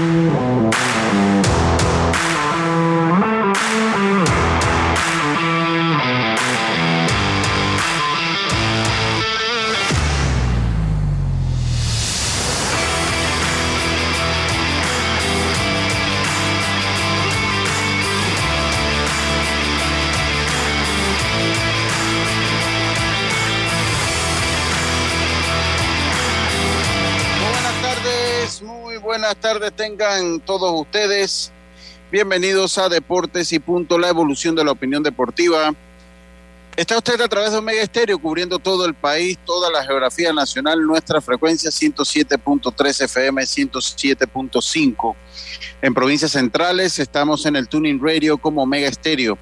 Thank you. Buenas tardes tengan todos ustedes. Bienvenidos a Deportes y Punto, la evolución de la opinión deportiva. Está usted a través de Omega Estéreo cubriendo todo el país, toda la geografía nacional, nuestra frecuencia 107.3 FM, 107.5. En provincias centrales estamos en el Tuning Radio como Omega Estéreo,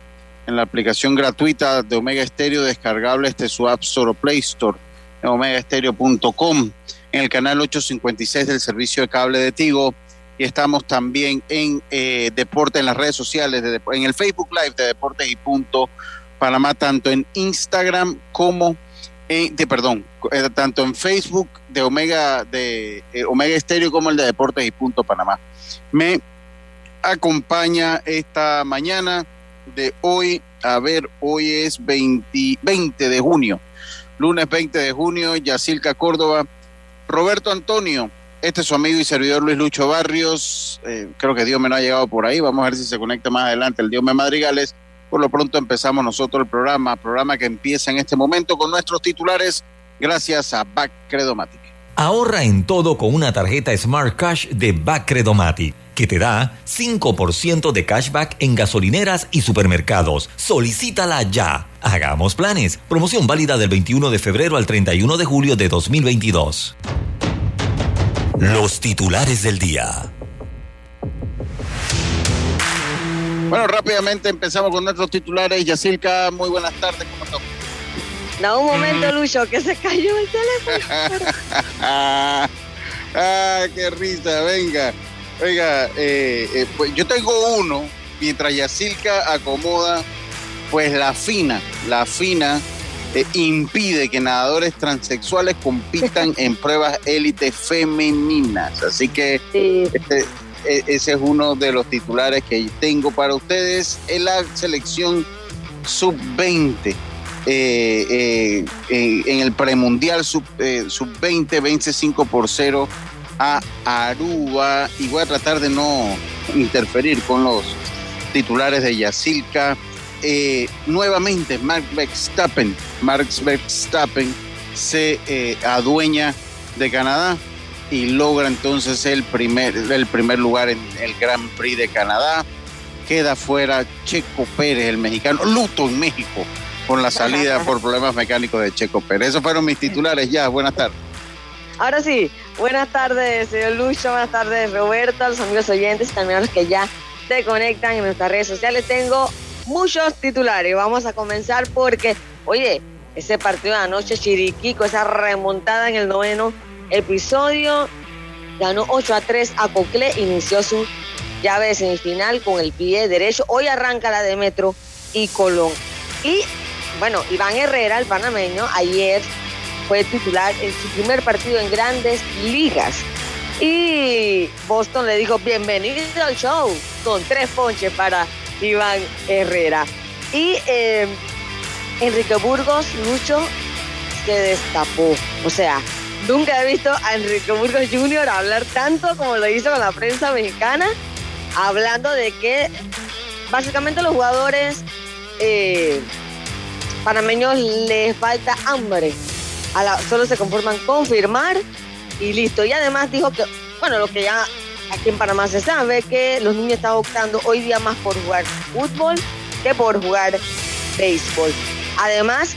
en la aplicación gratuita de Omega Estéreo descargable este su App Store o Play Store en omegaestereo.com en el canal 856 del servicio de cable de Tigo y estamos también en eh, Deporte en las redes sociales, de, en el Facebook Live de Deportes y Punto Panamá, tanto en Instagram como en, de, perdón, eh, tanto en Facebook de Omega de eh, Omega Estéreo como el de Deportes y Punto Panamá. Me acompaña esta mañana de hoy, a ver, hoy es 20, 20 de junio, lunes 20 de junio, Yacilca Córdoba Roberto Antonio, este es su amigo y servidor Luis Lucho Barrios. Eh, creo que Dios me no ha llegado por ahí. Vamos a ver si se conecta más adelante el Dios me Madrigales. Por lo pronto empezamos nosotros el programa, programa que empieza en este momento con nuestros titulares, gracias a Bacredomatic. Ahorra en todo con una tarjeta Smart Cash de Bacredomatic, que te da 5% de cashback en gasolineras y supermercados. Solicítala ya. Hagamos planes. Promoción válida del 21 de febrero al 31 de julio de 2022. Los titulares del día. Bueno, rápidamente empezamos con nuestros titulares. Yacirca, muy buenas tardes, ¿cómo estás? No, un momento, Lucho, que se cayó el teléfono. ah, qué risa, venga. Oiga, eh, eh, pues yo tengo uno, mientras Yacirca acomoda pues la FINA, la FINA eh, impide que nadadores transexuales compitan en pruebas élite femeninas. Así que este, e, ese es uno de los titulares que tengo para ustedes en la selección sub-20. Eh, eh, en el premundial sub-20 sub vence 5 por 0 a Aruba. Y voy a tratar de no interferir con los titulares de Yacilca. Eh, nuevamente Mark Verstappen, Max Verstappen se eh, adueña de Canadá y logra entonces el primer, el primer lugar en el Grand Prix de Canadá. Queda fuera Checo Pérez, el mexicano, luto en México con la salida por problemas mecánicos de Checo Pérez. Esos fueron mis titulares ya. Buenas tardes. Ahora sí, buenas tardes, señor Lucho, buenas tardes, Roberto, a los amigos oyentes, también a los que ya se conectan en nuestras redes sociales. Tengo muchos titulares. Vamos a comenzar porque, oye, ese partido de anoche, Chiriquico, esa remontada en el noveno episodio, ganó 8 a 3 a Cocle, inició su llave de semifinal con el pie derecho. Hoy arranca la de Metro y Colón. Y bueno, Iván Herrera, el panameño, ayer fue titular en su primer partido en grandes ligas. Y Boston le dijo, bienvenido al show, con tres ponches para Iván Herrera. Y eh, Enrique Burgos, Lucho, se destapó. O sea, nunca he visto a Enrique Burgos Jr. hablar tanto como lo hizo con la prensa mexicana, hablando de que básicamente los jugadores eh, panameños les falta hambre. solo se conforman con firmar y listo. Y además dijo que, bueno, lo que ya aquí en Panamá se sabe que los niños están optando hoy día más por jugar fútbol que por jugar béisbol. Además,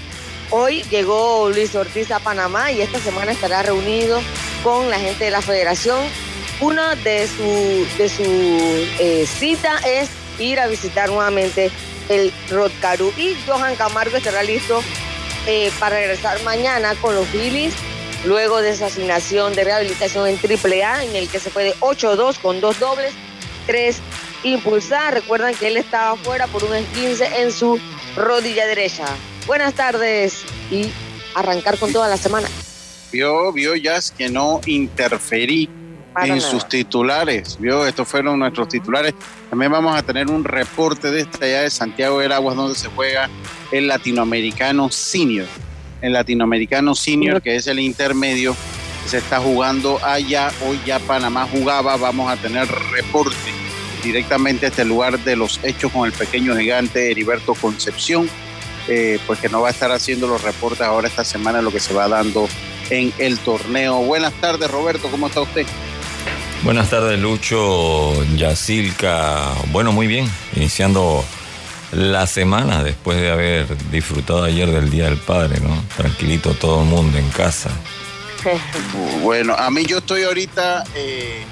hoy llegó Luis Ortiz a Panamá y esta semana estará reunido con la gente de la federación. Una de su, de su eh, cita es ir a visitar nuevamente el. Y Johan Camargo estará listo eh, para regresar mañana con los Phillies, luego de su asignación de rehabilitación en AAA, en el que se fue de 8-2 con dos dobles, tres impulsar. Recuerdan que él estaba fuera por un 15 en su rodilla derecha. Buenas tardes y arrancar con toda la semana. Vio, vio Jazz que no interferí en sus titulares. Vio, estos fueron nuestros titulares. También vamos a tener un reporte de esta allá de Santiago del Aguas donde se juega el latinoamericano senior. El latinoamericano senior, que es el intermedio, se está jugando allá. Hoy ya Panamá jugaba. Vamos a tener reporte directamente a este lugar de los hechos con el pequeño gigante Heriberto Concepción, eh, pues que no va a estar haciendo los reportes ahora esta semana lo que se va dando en el torneo. Buenas tardes, Roberto, ¿cómo está usted? Buenas tardes, Lucho, Yacilca. Bueno, muy bien, iniciando la semana después de haber disfrutado ayer del Día del Padre, ¿no? Tranquilito todo el mundo en casa. bueno, a mí yo estoy ahorita eh,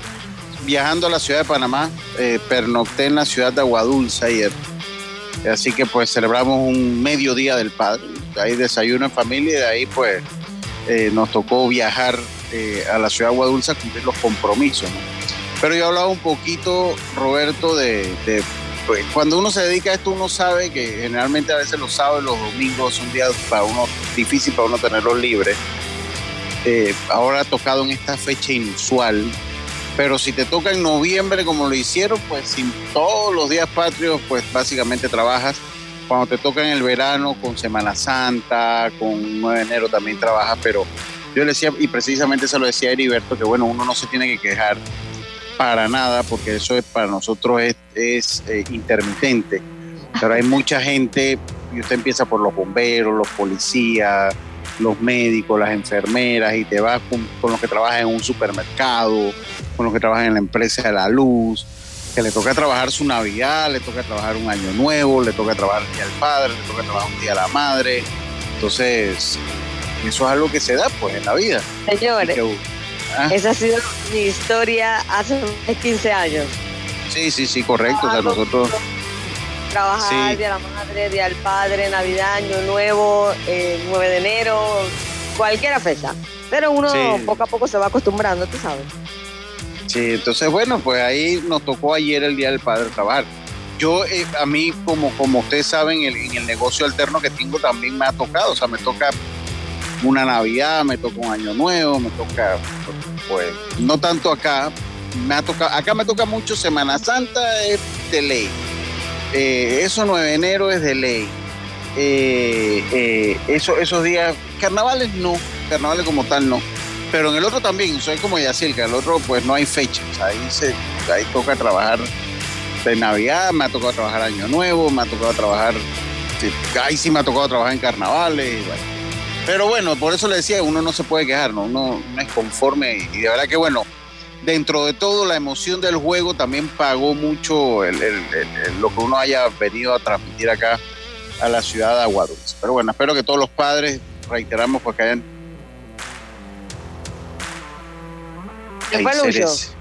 viajando a la ciudad de Panamá, eh, pernocté en la ciudad de Aguadulce ayer. Así que pues celebramos un mediodía del padre. Ahí desayuno en familia y de ahí pues eh, nos tocó viajar eh, a la ciudad de Aguadulce a cumplir los compromisos. Pero yo hablaba un poquito, Roberto, de, pues, cuando uno se dedica a esto, uno sabe que generalmente a veces los sábados y los domingos son días para uno difícil para uno tenerlos libres. Eh, ahora ha tocado en esta fecha inusual, pero si te toca en noviembre como lo hicieron, pues sin todos los días patrios, pues básicamente trabajas. Cuando te toca en el verano, con Semana Santa, con 9 de enero también trabajas, pero yo le decía, y precisamente se lo decía a Heriberto, que bueno, uno no se tiene que quejar para nada, porque eso es, para nosotros es, eh, intermitente. Pero hay mucha gente, y usted empieza por los bomberos, los policías, los médicos, las enfermeras, y te vas con, los que trabajan en un supermercado, con los que trabajan en la empresa de la luz, que le toca trabajar su Navidad, le toca trabajar un año nuevo, le toca trabajar el Día del Padre, le toca trabajar un Día de la Madre. Entonces, eso es algo que se da pues en la vida. Señores, ¿ah? esa ha sido mi historia hace 15 años. Sí, sí, sí, correcto. O sea, nosotros... Trabajar Día de la Madre, Día del Padre, Navidad, Año Nuevo, 9 eh, de enero, cualquier fecha. Pero uno poco a poco se va acostumbrando, tú sabes. Sí, entonces bueno, pues ahí nos tocó ayer el Día del Padre trabajar. Yo, eh, a mí, como, como ustedes saben, en el negocio alterno que tengo también me ha tocado, o sea, me toca una Navidad, me toca un Año Nuevo, me toca, pues, no tanto acá, me ha tocado, acá me toca mucho Semana Santa, es de ley. Eh, eso 9 de enero es de ley. Eh, eso, esos días, carnavales no, carnavales como tal no pero en el otro también, soy como Yacil, que el otro pues no hay fechas, ahí, se, ahí toca trabajar de Navidad, me ha tocado trabajar Año Nuevo, me ha tocado trabajar, ahí sí me ha tocado trabajar en carnavales, pero bueno, por eso le decía, uno no se puede quejar, ¿no? uno no es conforme y de verdad que bueno, dentro de todo la emoción del juego también pagó mucho lo que uno haya venido a transmitir acá a la ciudad de Aguadulce. Pero bueno, espero que todos los padres, reiteramos, pues que hayan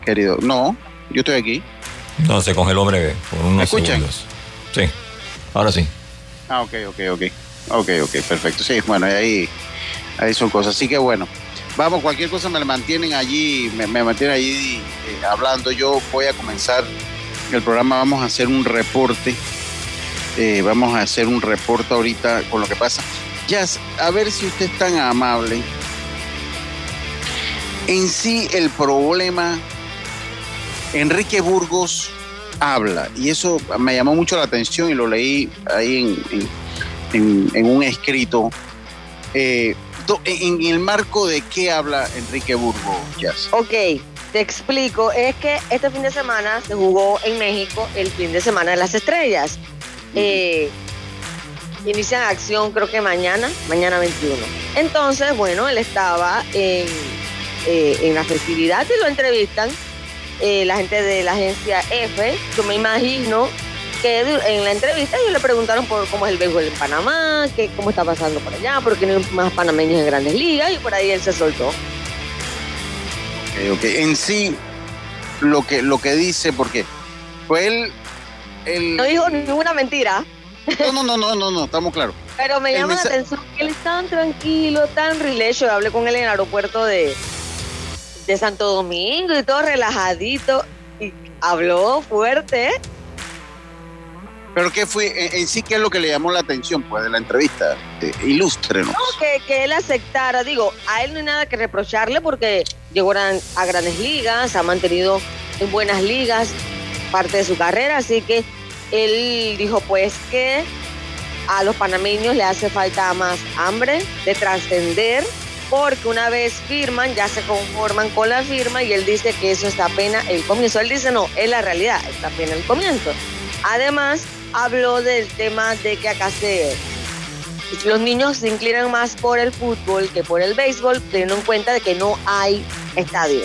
querido. No, yo estoy aquí. No, se congeló breve, por unos ¿Me escuchan? Sí, ahora sí. Ah, ok, ok, ok. Ok, ok, perfecto. Sí, bueno, ahí, ahí son cosas. Así que bueno, vamos, cualquier cosa me mantienen allí, me, mantienen allí eh, hablando. Yo voy a comenzar el programa, vamos a hacer un reporte. Eh, vamos a hacer un reporte ahorita con lo que pasa. Ya, a ver si usted es tan amable en sí, el problema, Enrique Burgos habla, y eso me llamó mucho la atención y lo leí ahí en, un escrito. Eh, en el marco de qué habla Enrique Burgos, Jazz? Ok, te explico. Es que este fin de semana se jugó en México el fin de semana de las estrellas. Eh, inicia acción creo que mañana, mañana 21. Entonces, bueno, él estaba en eh, en la festividad y lo entrevistan eh, la gente de la agencia F. Yo me imagino que en la entrevista ellos le preguntaron por cómo es el béisbol en Panamá, que cómo está pasando por allá, porque no hay más panameños en grandes ligas y por ahí él se soltó. ok. En sí, lo que, lo que dice, porque fue él, él... No dijo ninguna mentira. No, no, no, no, no, no, estamos claros. Pero me El llama la atención que él es tan tranquilo, tan relax. Yo hablé con él en el aeropuerto de, de Santo Domingo y todo relajadito. Y habló fuerte. Pero ¿qué fue? En, sí, ¿qué es lo que le llamó la atención, pues, de la entrevista? Eh, ilústrenos. No, que, que él aceptara. Digo, a él no hay nada que reprocharle porque llegó a, a grandes ligas, ha mantenido en buenas ligas parte de su carrera. Así que él dijo, pues, que a los panameños le hace falta más hambre de trascender, porque una vez firman, ya se conforman con la firma y él dice que eso está apenas el comienzo. Él dice, no, es la realidad, está apenas el comienzo. Además, habló del tema de que acá se, los niños se inclinan más por el fútbol que por el béisbol, teniendo en cuenta de que no hay estadio.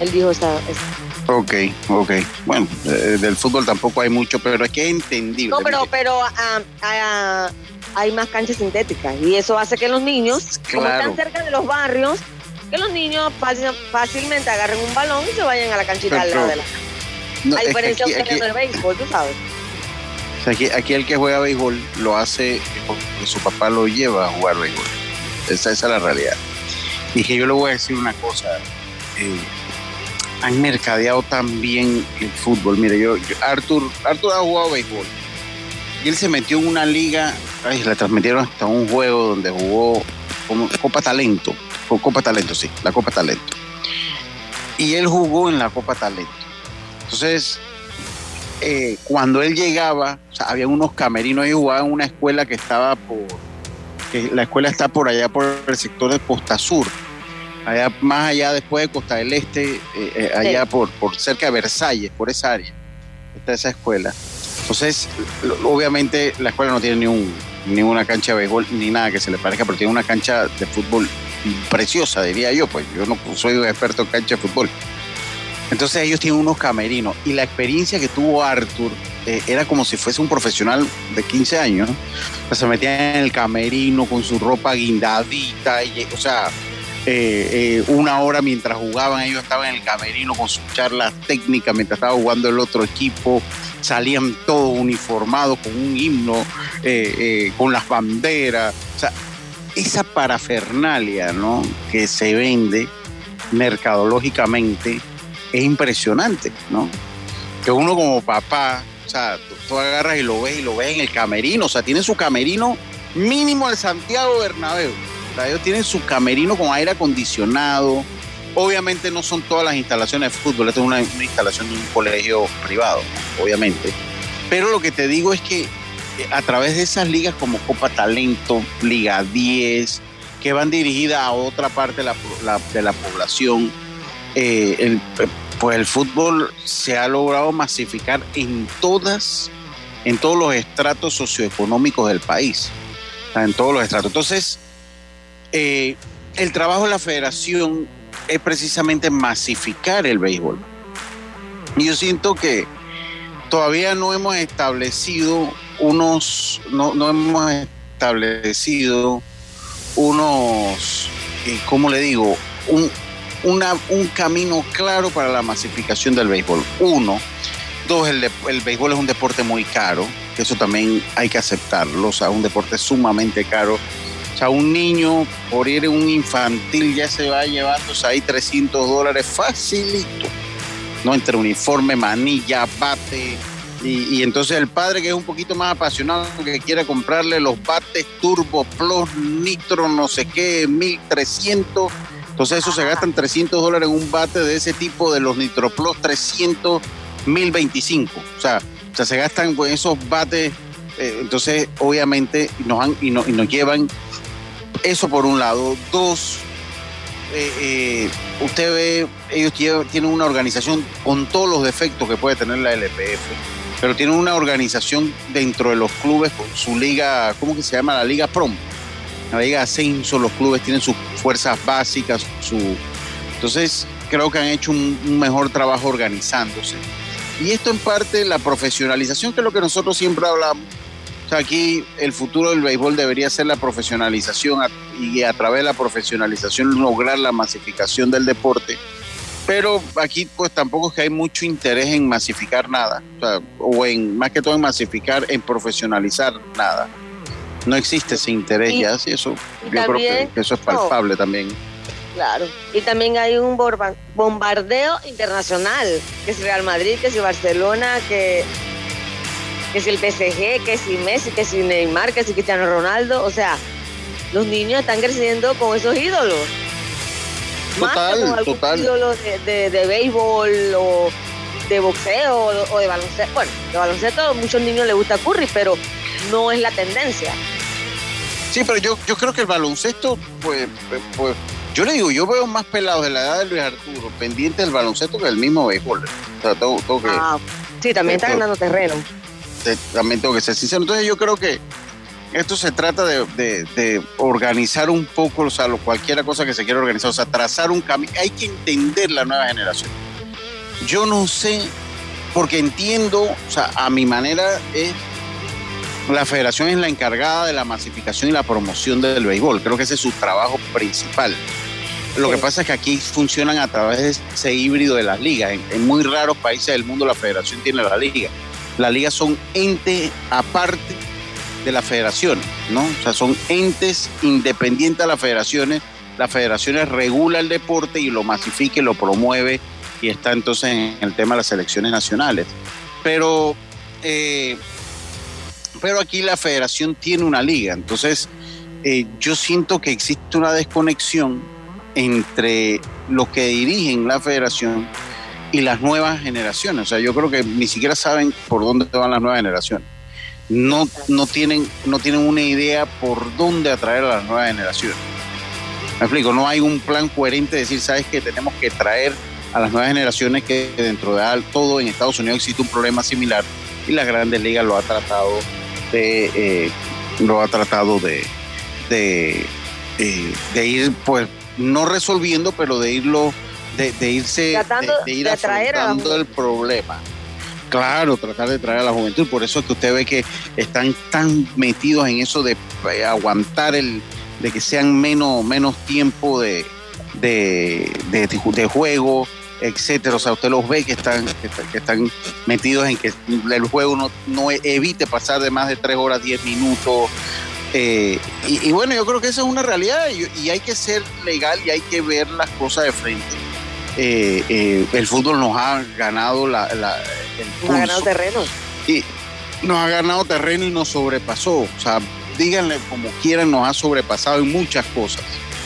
Él dijo esta, esta- Ok, ok. Bueno, eh, del fútbol tampoco hay mucho, pero es que es entendible. No, pero, pero ah, ah, hay más canchas sintéticas y eso hace que los niños, como están cerca de los barrios, que los niños fácil- fácilmente agarren un balón y se vayan a la canchita al lado de la No, A es que diferencia aquí, de aquí- ustedes del béisbol, tú sabes. Aquí- aquí el que juega béisbol lo hace porque su papá lo lleva a jugar béisbol. Esa, esa es la realidad. Y que yo le voy a decir una cosa. eh, han mercadeado tan bien el fútbol. Mire, yo, Arthur, Arthur ha jugado béisbol. Y él se metió en una liga, ay, le transmitieron hasta un juego donde jugó Copa Talento. Co- Copa Talento, sí, la Copa Talento. Y él jugó en la Copa Talento. Entonces, eh, cuando él llegaba, o sea, había unos camerinos y jugaba en una escuela que estaba por, que la escuela está por allá por el sector de Costa Sur, allá más allá después de Costa del Este, eh, eh, allá por, por cerca de Versalles, por esa área, está esa escuela. Entonces, obviamente la escuela no tiene ni un, ni una cancha de béisbol ni nada que se le parezca, pero tiene una cancha de fútbol preciosa, diría yo, pues yo no soy un experto en cancha de fútbol. Entonces ellos tienen unos camerinos y la experiencia que tuvo Arthur eh, era como si fuese un profesional de 15 años. se metía en el camerino con su ropa guindadita, y, o sea, eh, eh, una hora mientras jugaban, ellos estaban en el camerino con sus charlas técnicas mientras estaba jugando el otro equipo, salían todos uniformados con un himno, con las banderas, o sea, esa parafernalia ¿no? que se vende mercadológicamente es impresionante, ¿no? Que uno como papá, o sea, tú, agarras y lo ves y lo ves en el camerino, o sea, tiene su camerino mínimo el Santiago Bernabéu. O sea, ellos tienen su camerino con aire acondicionado. Obviamente no son todas las instalaciones de fútbol, esto es una, instalación de un colegio privado, obviamente. Pero lo que te digo es que eh, a través de esas ligas como Copa Talento, Liga 10, que van dirigidas a otra parte de la, de la población, eh, el, pues el fútbol se ha logrado masificar en todas, en todos los estratos socioeconómicos del país, en todos los estratos. Entonces, eh, el trabajo de la federación es precisamente masificar el béisbol. Y yo siento que todavía no hemos establecido unos, no, no hemos establecido unos, eh, ¿cómo le digo? Un, una- un camino claro para la masificación del béisbol. Uno. Dos, el, de- el béisbol es un deporte muy caro, que eso también hay que aceptarlo, o sea, un deporte sumamente caro. O sea, un niño por ir en un infantil ya se va llevándose ahí 300 dólares facilito, ¿no? Entre uniforme, manilla, bate, y, y entonces el padre que es un poquito más apasionado, que quiere comprarle los bates Turbo Plus, Nitro, no sé qué, 1300. Entonces eso se gastan 300 dólares en un bate de ese tipo de los Nitro Plus 300, 1025. O sea, o sea se gastan pues, esos bates. eh, entonces obviamente nos, y, no- y nos llevan eso por un lado. Dos, eh, eh, usted ve, ellos tienen una organización con todos los defectos que puede tener la LPF, pero tienen una organización dentro de los clubes con su liga, ¿cómo que se llama? La Liga Prom. De Ascenso, los clubes tienen sus fuerzas básicas, su... Entonces, creo que han hecho un, mejor trabajo organizándose. Y esto en parte la profesionalización, que es lo que nosotros siempre hablamos. O aquí el futuro del béisbol debería ser la profesionalización y a través de la profesionalización lograr la masificación del deporte. Pero aquí pues tampoco es que hay mucho interés en masificar nada, o, en más que todo en masificar, en profesionalizar nada. No existe ese interés ya, sí, eso yo creo que, eso es palpable también. Claro, y también hay un bombardeo internacional, que es Real Madrid, que es Barcelona, que, que es el PSG, que si Messi, que si Neymar, que si Cristiano Ronaldo, o sea, los niños están creciendo con esos ídolos. Total, total. ídolos de, de, béisbol o de boxeo o de baloncesto. Bueno, de baloncesto a muchos niños les gusta Curry, pero no es la tendencia. Sí, pero yo, yo creo que el baloncesto, pues, pues yo le digo, yo veo más pelados de la edad de Luis Arturo pendiente del baloncesto que del mismo béisbol. O sea, tengo, que, ah, sí, también está ganando terreno. También tengo que ser sincero. Entonces yo creo que esto se trata de, organizar un poco, o sea, cualquier cosa que se quiera organizar, o sea, trazar un camino. Hay que entender la nueva generación. Yo no sé, porque entiendo, o sea, a mi manera es la federación es la encargada de la masificación y la promoción del béisbol. Creo que ese es su trabajo principal. Lo que pasa es que aquí funcionan a través de ese híbrido de las ligas. En, muy raros países del mundo la federación tiene la liga. Las ligas son entes aparte de las federaciones, ¿no? O sea, son entes independientes a las federaciones. Las federaciones regula el deporte y lo masifica y lo promueve y está entonces en el tema de las selecciones nacionales. Pero, eh, pero aquí la federación tiene una liga, entonces eh, yo siento que existe una desconexión entre los que dirigen la federación y las nuevas generaciones. O sea, yo creo que ni siquiera saben por dónde van las nuevas generaciones. No, no, tienen, no tienen una idea por dónde atraer a las nuevas generaciones. Me explico, no hay un plan coherente de decir, sabes que tenemos que traer a las nuevas generaciones que dentro de todo en Estados Unidos existe un problema similar y las grandes ligas lo ha tratado de, eh, lo ha tratado de, de, eh, de ir pues no resolviendo, pero de irlo, de, irse, de, ir afrontando el problema. Claro, tratar de traer a la juventud. Por eso es que usted ve que están tan metidos en eso de eh, aguantar el, de que sean menos, menos tiempo de, de, de, juego, etcétera. O sea, usted los ve que están, que, están metidos en que el juego no, no evite pasar de más de tres horas, diez minutos. Eh, y, bueno, yo creo que esa es una realidad y, hay que ser legal y hay que ver las cosas de frente. Eh, eh, el fútbol nos ha ganado la, Nos ha ganado terreno. Y nos ha ganado terreno y nos sobrepasó. O sea, díganle como quieran, nos ha sobrepasado en muchas cosas,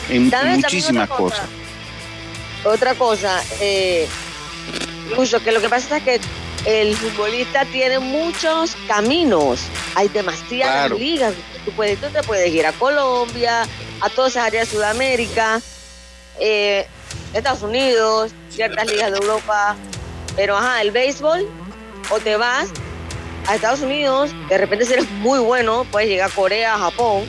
en, muchísimas cosas. Otra cosa, eh, que lo que pasa es que el futbolista tiene muchos caminos, hay demasiadas ligas. Tú, puedes, tú te puedes ir a Colombia, a todas esas áreas de Sudamérica, eh, Estados Unidos, ciertas ligas de Europa. Pero ajá, el béisbol, o te vas a Estados Unidos, de repente si eres muy bueno, puedes llegar a Corea, Japón,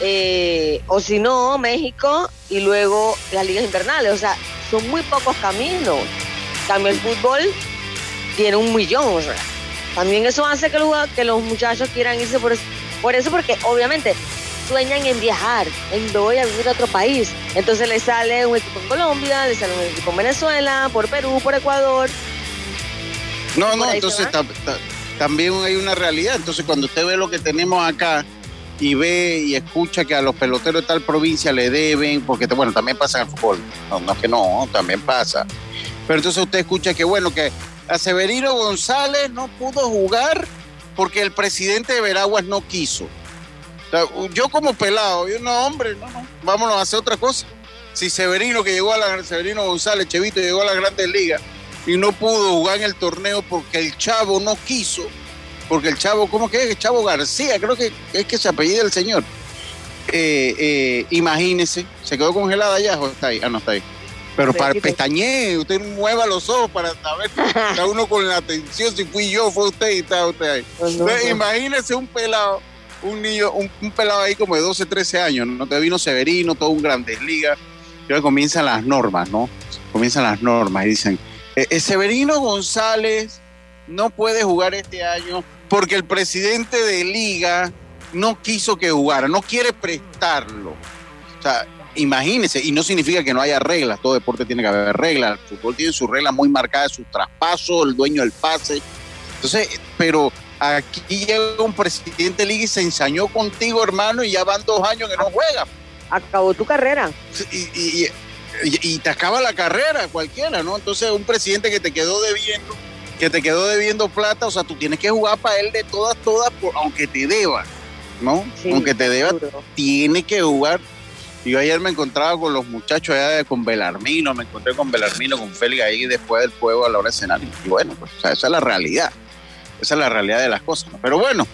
eh, o si no, México, y luego las ligas invernales. O sea, son muy pocos caminos. Cambio el fútbol tiene un millón, o sea. También eso hace que los, que los muchachos quieran irse por eso por eso, porque obviamente sueñan en viajar, en voy a vivir a otro país. Entonces le sale un equipo en Colombia, le sale un equipo en Venezuela, por Perú, por Ecuador. No, no, entonces también hay una realidad. Entonces cuando usted ve lo que tenemos acá y ve y escucha que a los peloteros de tal provincia le deben, porque bueno, también pasa en el fútbol. No, no es que no, también pasa. Pero entonces usted escucha que bueno, que a Severino González no pudo jugar porque el presidente de Veraguas no quiso. yo como pelado, yo no, hombre, no, no, vámonos a hacer otra cosa. Si Severino, que llegó a la, Severino González, Chevito, llegó a las grandes ligas y no pudo jugar en el torneo porque el chavo no quiso, porque el chavo, ¿cómo que es? El chavo García, creo que es que se apellida el señor. Eh, eh, imagínese, se quedó congelada allá o está ahí, ah, no está ahí. Pero para pestañe, usted mueva los ojos para saber, está uno con la atención, si fui yo, fue usted y está usted ahí. Pues imagínese un pelado, un niño, un, pelado ahí como de 12, 13 años, ¿no? Te vino Severino, todo un Grandes Ligas, y ahora comienzan las normas, ¿no? Comienzan las normas y dicen, eh, eh, Severino González no puede jugar este año porque el presidente de liga no quiso que jugara, no quiere prestarlo. O sea, imagínense, y no significa que no haya reglas, todo deporte tiene que haber reglas, el fútbol tiene sus reglas muy marcadas, sus traspasos, el dueño del pase. Entonces, pero aquí llega un presidente de liga y se ensañó contigo, hermano, y ya van dos años que no juega. Acabó tu carrera. Y, y, te acaba la carrera cualquiera, ¿no? Entonces, un presidente que te quedó debiendo, que te quedó debiendo plata, o sea, tú tienes que jugar para él de todas, todas, aunque te deba, ¿no? aunque te deba, tiene que jugar yo ayer me encontraba con los muchachos allá de, con Belarmino, me encontré con Belarmino, con Félix ahí después del juego a la hora de cenar. Y bueno, pues esa es la realidad. Esa es la realidad de las cosas. Pero bueno,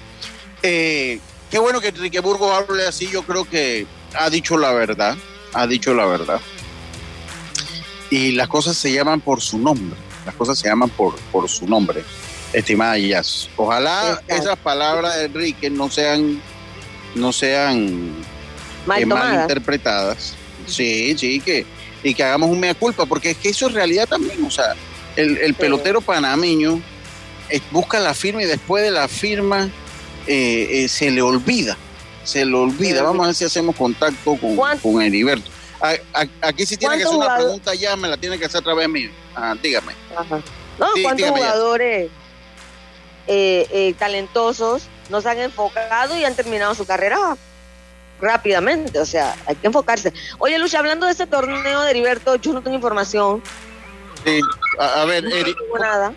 eh, qué bueno que Enrique Burgos hable así. Yo creo que ha dicho la verdad. Ha dicho la verdad. Y las cosas se llaman por su nombre. Las cosas se llaman por, por su nombre, estimada Yas. Ojalá esas palabras de Enrique no sean, no sean mal, interpretadas. Sí, sí, que, y que hagamos un mea culpa, porque es que eso es realidad también. O sea, el, pelotero panameño eh, busca la firma y después de la firma eh, eh, se le olvida. Se le olvida. Vamos a ver si hacemos contacto con, con Heriberto. aquí si tiene que hacer una pregunta ya, me la tiene que hacer a través mío. dígame. No, ¿Cuántos jugadores talentosos nos han enfocado y han terminado su carrera rápidamente, o sea, hay que enfocarse. Oye, Lucha, hablando de ese torneo de Heriberto, yo no tengo información. Sí, a, ver, no nada.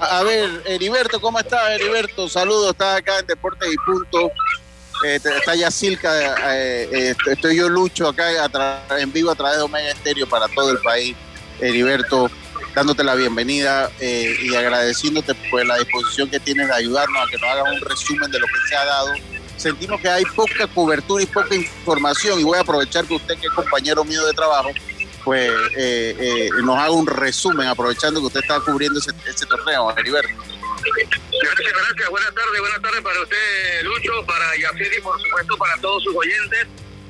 A, ver, Heriberto, ¿cómo estás, Heriberto? Saludos, estás acá en Deportes y Punto. Eh, está ya Silca, eh, eh, estoy yo Lucho acá en vivo a través de Omega Estéreo para todo el país. Heriberto, dándote la bienvenida y agradeciéndote por la disposición que tienes de ayudarnos a que nos hagas un resumen de lo que se ha dado sentimos que hay poca cobertura y poca información y voy a aprovechar que usted, que es compañero mío de trabajo, pues eh, eh, nos haga un resumen, aprovechando que usted está cubriendo ese, ese torneo, Heriberto. Gracias, gracias. Buenas tardes, buenas tardes para usted, Lucho, para Yacir y por supuesto para todos sus oyentes.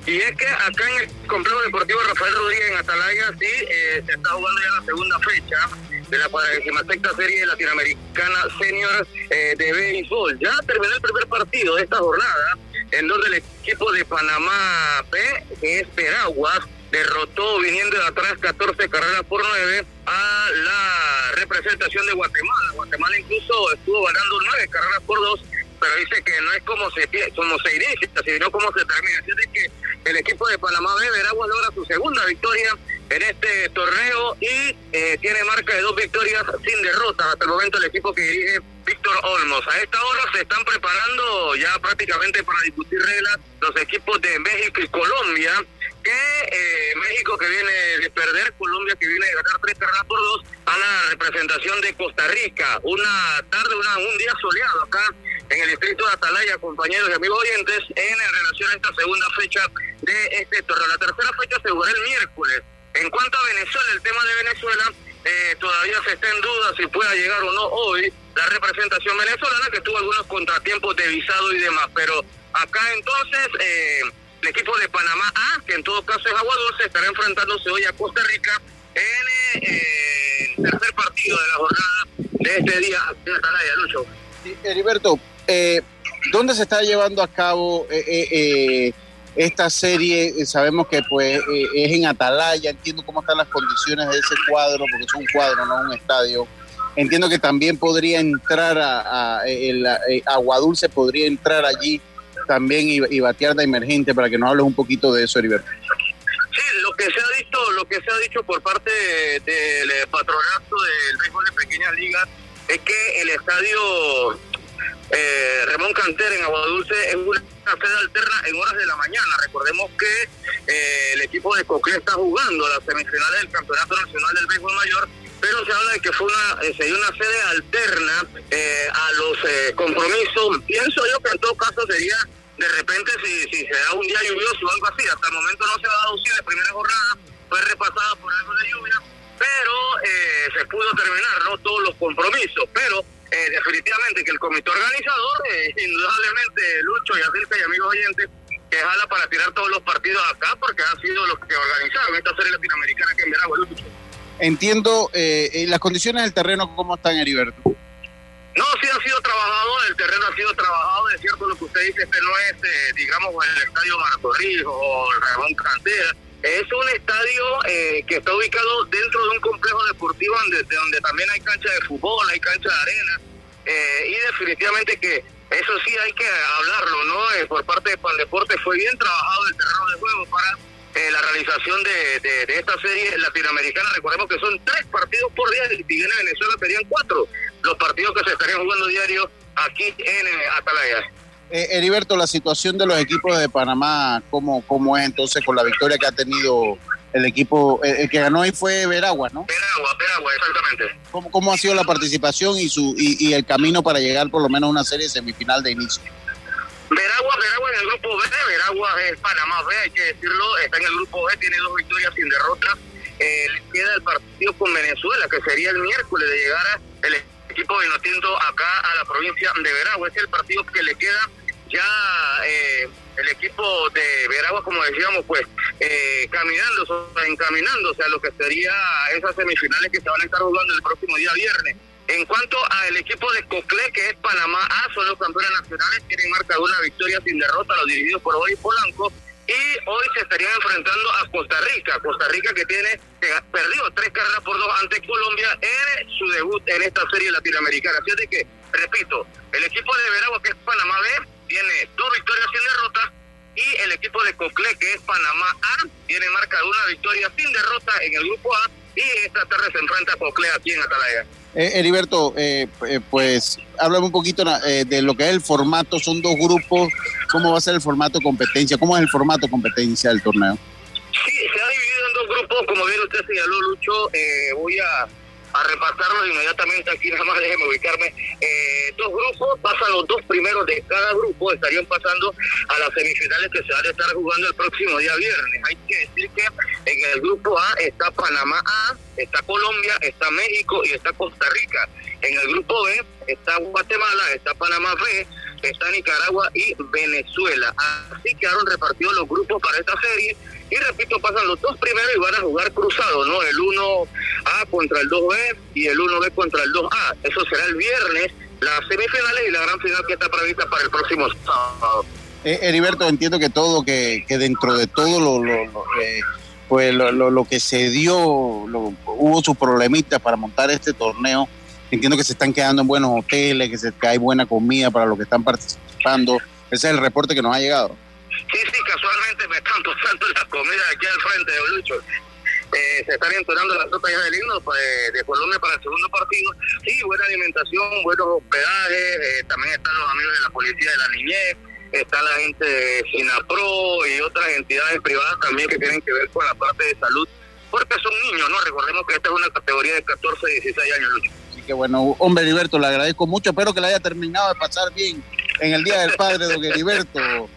Y es que acá en el complejo deportivo Rafael Rodríguez en Atalaya sí eh, se está jugando ya la segunda fecha de la 46 serie latinoamericana senior eh, de béisbol. Ya terminó el primer partido de esta jornada, en donde el equipo de Panamá P, que es Peraguas, derrotó viniendo de atrás 14 carreras por 9 a la representación de Guatemala. Guatemala incluso estuvo ganando 9 carreras por 2 pero dice que no es como se como se inicia, sino como se termina. Así que el equipo de Panamá B, Veraguas, logra su segunda victoria en este torneo y eh, tiene marca de dos victorias sin derrotas hasta el momento el equipo que dirige Víctor Olmos. A esta hora se están preparando ya prácticamente para discutir reglas los equipos de México y Colombia, que eh, México que viene de perder, Colombia que viene de ganar tres carreras por dos, a la representación de Costa Rica. Una tarde, una, un día soleado acá en el distrito de Atalaya, compañeros y amigos oyentes, en relación a esta segunda fecha de este torneo. La tercera fecha se jugará el miércoles en cuanto a Venezuela, el tema de Venezuela, eh, todavía se está en duda si pueda llegar o no hoy la representación venezolana, que tuvo algunos contratiempos de visado y demás. Pero acá entonces, eh, el equipo de Panamá A, que en todo caso es Agua Dulce, estará enfrentándose hoy a Costa Rica en eh, el tercer partido de la jornada de este día en Atalaya, Lucho. Heriberto, ¿dónde se está llevando a cabo eh, esta serie eh, sabemos que pues eh, es en Atalaya, entiendo cómo están las condiciones de ese cuadro, porque es un cuadro, no un estadio. Entiendo que también podría entrar a, el, eh, Aguadulce, podría entrar allí también y, batear de emergente para que nos hables un poquito de eso, Heriberto. Sí, lo que se ha dicho, lo que se ha dicho por parte del patronato del béisbol de pequeñas ligas es que el estadio eh, Ramón Canter en Aguadulce es una sede alterna en horas de la mañana. Recordemos que eh, el equipo de Coque está jugando las semifinales del Campeonato Nacional del Béisbol Mayor, pero se habla de que fue una, eh, sería una sede alterna eh, a los compromisos. Pienso yo que en todo caso sería de repente si, si se da un día lluvioso o algo así. Hasta el momento no se ha dado sí, la primera jornada fue repasada por algo de lluvia, pero se pudo terminar no todos los compromisos, pero eh, definitivamente que el comité organizador, eh, indudablemente, Lucho y Acerca y amigos oyentes, que jala para tirar todos los partidos acá porque han sido los que organizaron esta serie latinoamericana que en Veragua, Lucho. Entiendo, eh, las condiciones del terreno, ¿cómo están, Heriberto? No, sí ha sido trabajado el terreno ha sido trabajado, es cierto lo que usted dice, este no es, eh, digamos, el estadio Maratorrijo o el Ramón Cantera, es un estadio eh, que está ubicado dentro de un complejo deportivo donde, donde también hay cancha de fútbol, hay cancha de arena, eh, y definitivamente que eso sí hay que hablarlo, ¿no? Eh, por parte de Pandeporte fue bien trabajado el terreno de juego para la realización de, de, esta serie latinoamericana. Recordemos que son tres partidos por día y si viene Venezuela serían cuatro los partidos que se estarían jugando diario aquí en Atalaya. Eh, Heriberto, la situación de los equipos de Panamá, ¿cómo, ¿cómo es entonces con la victoria que ha tenido el equipo? Eh, el, que ganó ahí fue Veragua, ¿no? Veragua, Veragua, exactamente. ¿Cómo, cómo ha sido la participación y, su, y, el camino para llegar por lo menos a una serie semifinal de inicio? Veragua, Veragua en el grupo B, Veragua es Panamá B, hay que decirlo, está en el grupo B, tiene dos victorias sin derrota. Eh, le queda el partido con Venezuela, que sería el miércoles de llegar a el equipo de Notinto acá a la provincia de Veragua. Es el partido que le queda ya eh, el equipo de Veragua, como decíamos, pues eh, caminando, encaminándose a lo que sería esas semifinales que se van a estar jugando el próximo día viernes. En cuanto al equipo de Coclé, que es Panamá A, son los campeones nacionales, tienen marcado una victoria sin derrota, los dirigidos por hoy Polanco, y hoy se estarían enfrentando a Costa Rica, Costa Rica que tiene perdió tres carreras por dos ante Colombia en su debut en esta serie latinoamericana. Así es que, repito, el equipo de Veragua, que es Panamá B, tiene dos victorias sin derrota y el equipo de Coclé, que es Panamá A, tiene marca de una victoria sin derrota en el grupo A y esta tarde se enfrenta a Coclé aquí en Atalaya. Eh, Heriberto, eh, eh, pues háblame un poquito eh, de lo que es el formato, son dos grupos, ¿cómo va a ser el formato competencia? ¿Cómo es el formato competencia del torneo? Sí, se ha dividido en dos grupos, como bien usted señaló, Lucho, voy a a repasarlo inmediatamente aquí, nada más déjeme ubicarme. Eh, dos grupos, pasan los dos primeros de cada grupo, estarían pasando a las semifinales que se van a estar jugando el próximo día viernes. Hay que decir que en el grupo A está Panamá A, está Colombia, está México y está Costa Rica. En el grupo B está Guatemala, está Panamá B, está Nicaragua y Venezuela. Así quedaron repartidos los grupos para esta serie y repito, pasan los dos primeros y van a jugar cruzados, ¿no? El 1A contra el 2B y el 1B contra el 2A. Eso será el viernes, las semifinales y la gran final que está prevista para el próximo sábado. Eh, Heriberto, entiendo que todo, que, que dentro de todo lo, lo, eh, pues lo, lo, que se dio, hubo sus problemitas para montar este torneo. Entiendo que se están quedando en buenos hoteles, que, se, que hay buena comida para los que están participando. Ese es el reporte que nos ha llegado. Sí, sí, casualmente me están tostando la comida aquí al frente de Lucho. Eh, se están entonando las ya del himno pues, de Colombia para el segundo partido. Sí, buena alimentación, buenos hospedajes, eh, también están los amigos de la policía de la niñez, está la gente de Sinapro y otras entidades privadas también que tienen que ver con la parte de salud, porque son niños, ¿no? Recordemos que esta es una categoría de 14, 16 años, Lucho. Así que bueno, hombre Heriberto, le agradezco mucho, espero que le haya terminado de pasar bien en el Día del Padre, don Heriberto.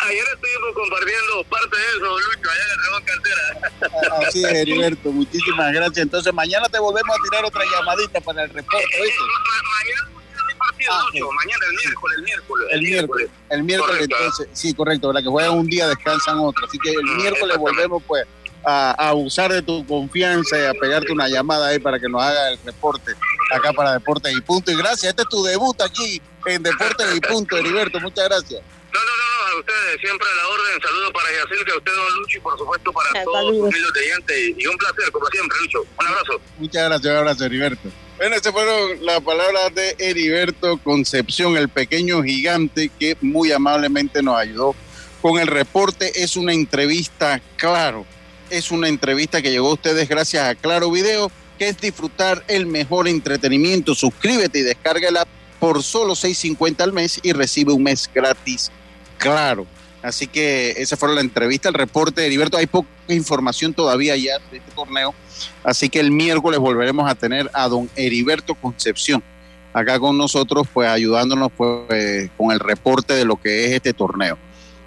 Ayer, estuvimos compartiendo parte de eso, Lucho, allá en el Cantera. Así es, Heriberto, muchísimas gracias. Entonces, mañana te volvemos a tirar otra llamadita para el reporte. Eh, eh, mañana partido, ah, Lucho, mañana el miércoles, el miércoles. El, miércoles, el miércoles, entonces, sí, correcto, ¿verdad? Que juegan un día, descansan otro. Así que el mm, miércoles volvemos, pues, a, a abusar de tu confianza y a pegarte una llamada ahí para que nos haga el reporte acá para Deportes y Punto. Y gracias, este es tu debut aquí en Deportes y Punto, Heriberto. Muchas gracias. No, no, no, a ustedes siempre a la orden. Saludos para Yacirca, a usted, don Lucho, y por supuesto para todos los de oyentes. Y un placer, como siempre, Lucho. Un abrazo. Muchas gracias, un abrazo, Heriberto. Bueno, estas fueron las palabras de Heriberto Concepción, el pequeño gigante que muy amablemente nos ayudó con el reporte. Es una entrevista, claro, es una entrevista que llegó a ustedes gracias a Claro Video que es disfrutar el mejor entretenimiento. Suscríbete y descárgala por solo 6.50 al mes y recibe un mes gratis. Claro. Así que esa fue la entrevista, el reporte de Heriberto. Hay poca información todavía ya de este torneo. Así que el miércoles volveremos a tener a don Heriberto Concepción acá con nosotros, pues ayudándonos pues, con el reporte de lo que es este torneo.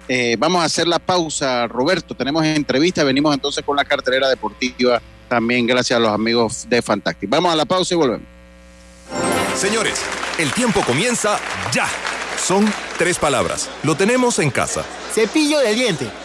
Eh, vamos a hacer la pausa, Roberto. Tenemos entrevista. Venimos entonces con la cartelera deportiva también gracias a los amigos de Fantastic. Vamos a la pausa y volvemos. Señores, el tiempo comienza ya. Son tres palabras. Lo tenemos en casa. Cepillo de diente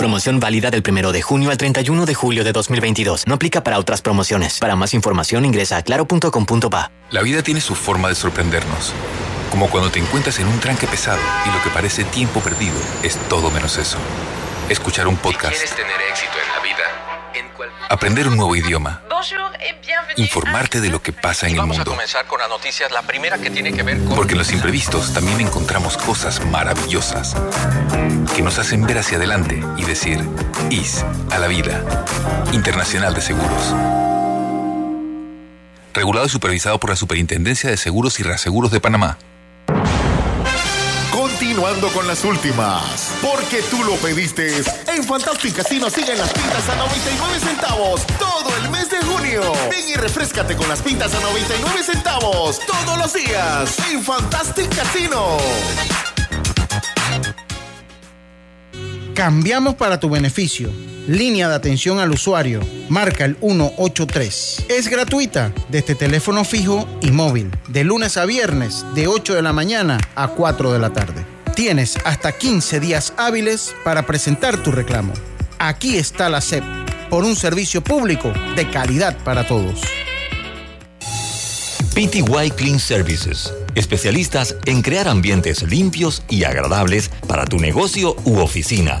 Promoción válida del 1 de junio al 31 de julio de 2022. No aplica para otras promociones. Para más información ingresa a claro.com.pa. La vida tiene su forma de sorprendernos. Como cuando te encuentras en un tranque pesado y lo que parece tiempo perdido es todo menos eso. Escuchar un podcast. quieres tener éxito en la vida, Aprender un nuevo idioma. Informarte de lo que pasa en el Vamos mundo. a comenzar con las noticias. La primera que tiene que ver con... Porque en los imprevistos también encontramos cosas maravillosas que nos hacen ver hacia adelante y decir IS a la vida. Internacional de Seguros. Regulado y supervisado por la Superintendencia de Seguros y Reaseguros de Panamá. Continuando con las últimas, porque tú lo pediste. En Fantastic Casino siguen las pintas a 99 centavos todo el mes de junio. Ven y refrescate con las pintas a 99 centavos todos los días en Fantastic Casino. Cambiamos para tu beneficio. Línea de atención al usuario. Marca el 183. Es gratuita desde teléfono fijo y móvil. De lunes a viernes, de 8 de la mañana a 4 de la tarde. Tienes hasta 15 días hábiles para presentar tu reclamo. Aquí está la SEP, por un servicio público de calidad para todos. PTY Clean Services, especialistas en crear ambientes limpios y agradables para tu negocio u oficina.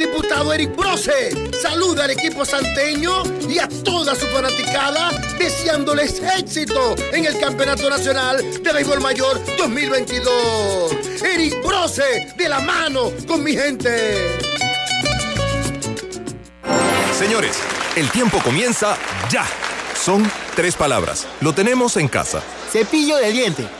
diputado Eric Brose saluda al equipo santeño y a toda su fanaticada deseándoles éxito en el Campeonato Nacional de Béisbol Mayor 2022. Eric Brose de la mano con mi gente. Señores, el tiempo comienza ya. Son tres palabras. Lo tenemos en casa. Cepillo de diente.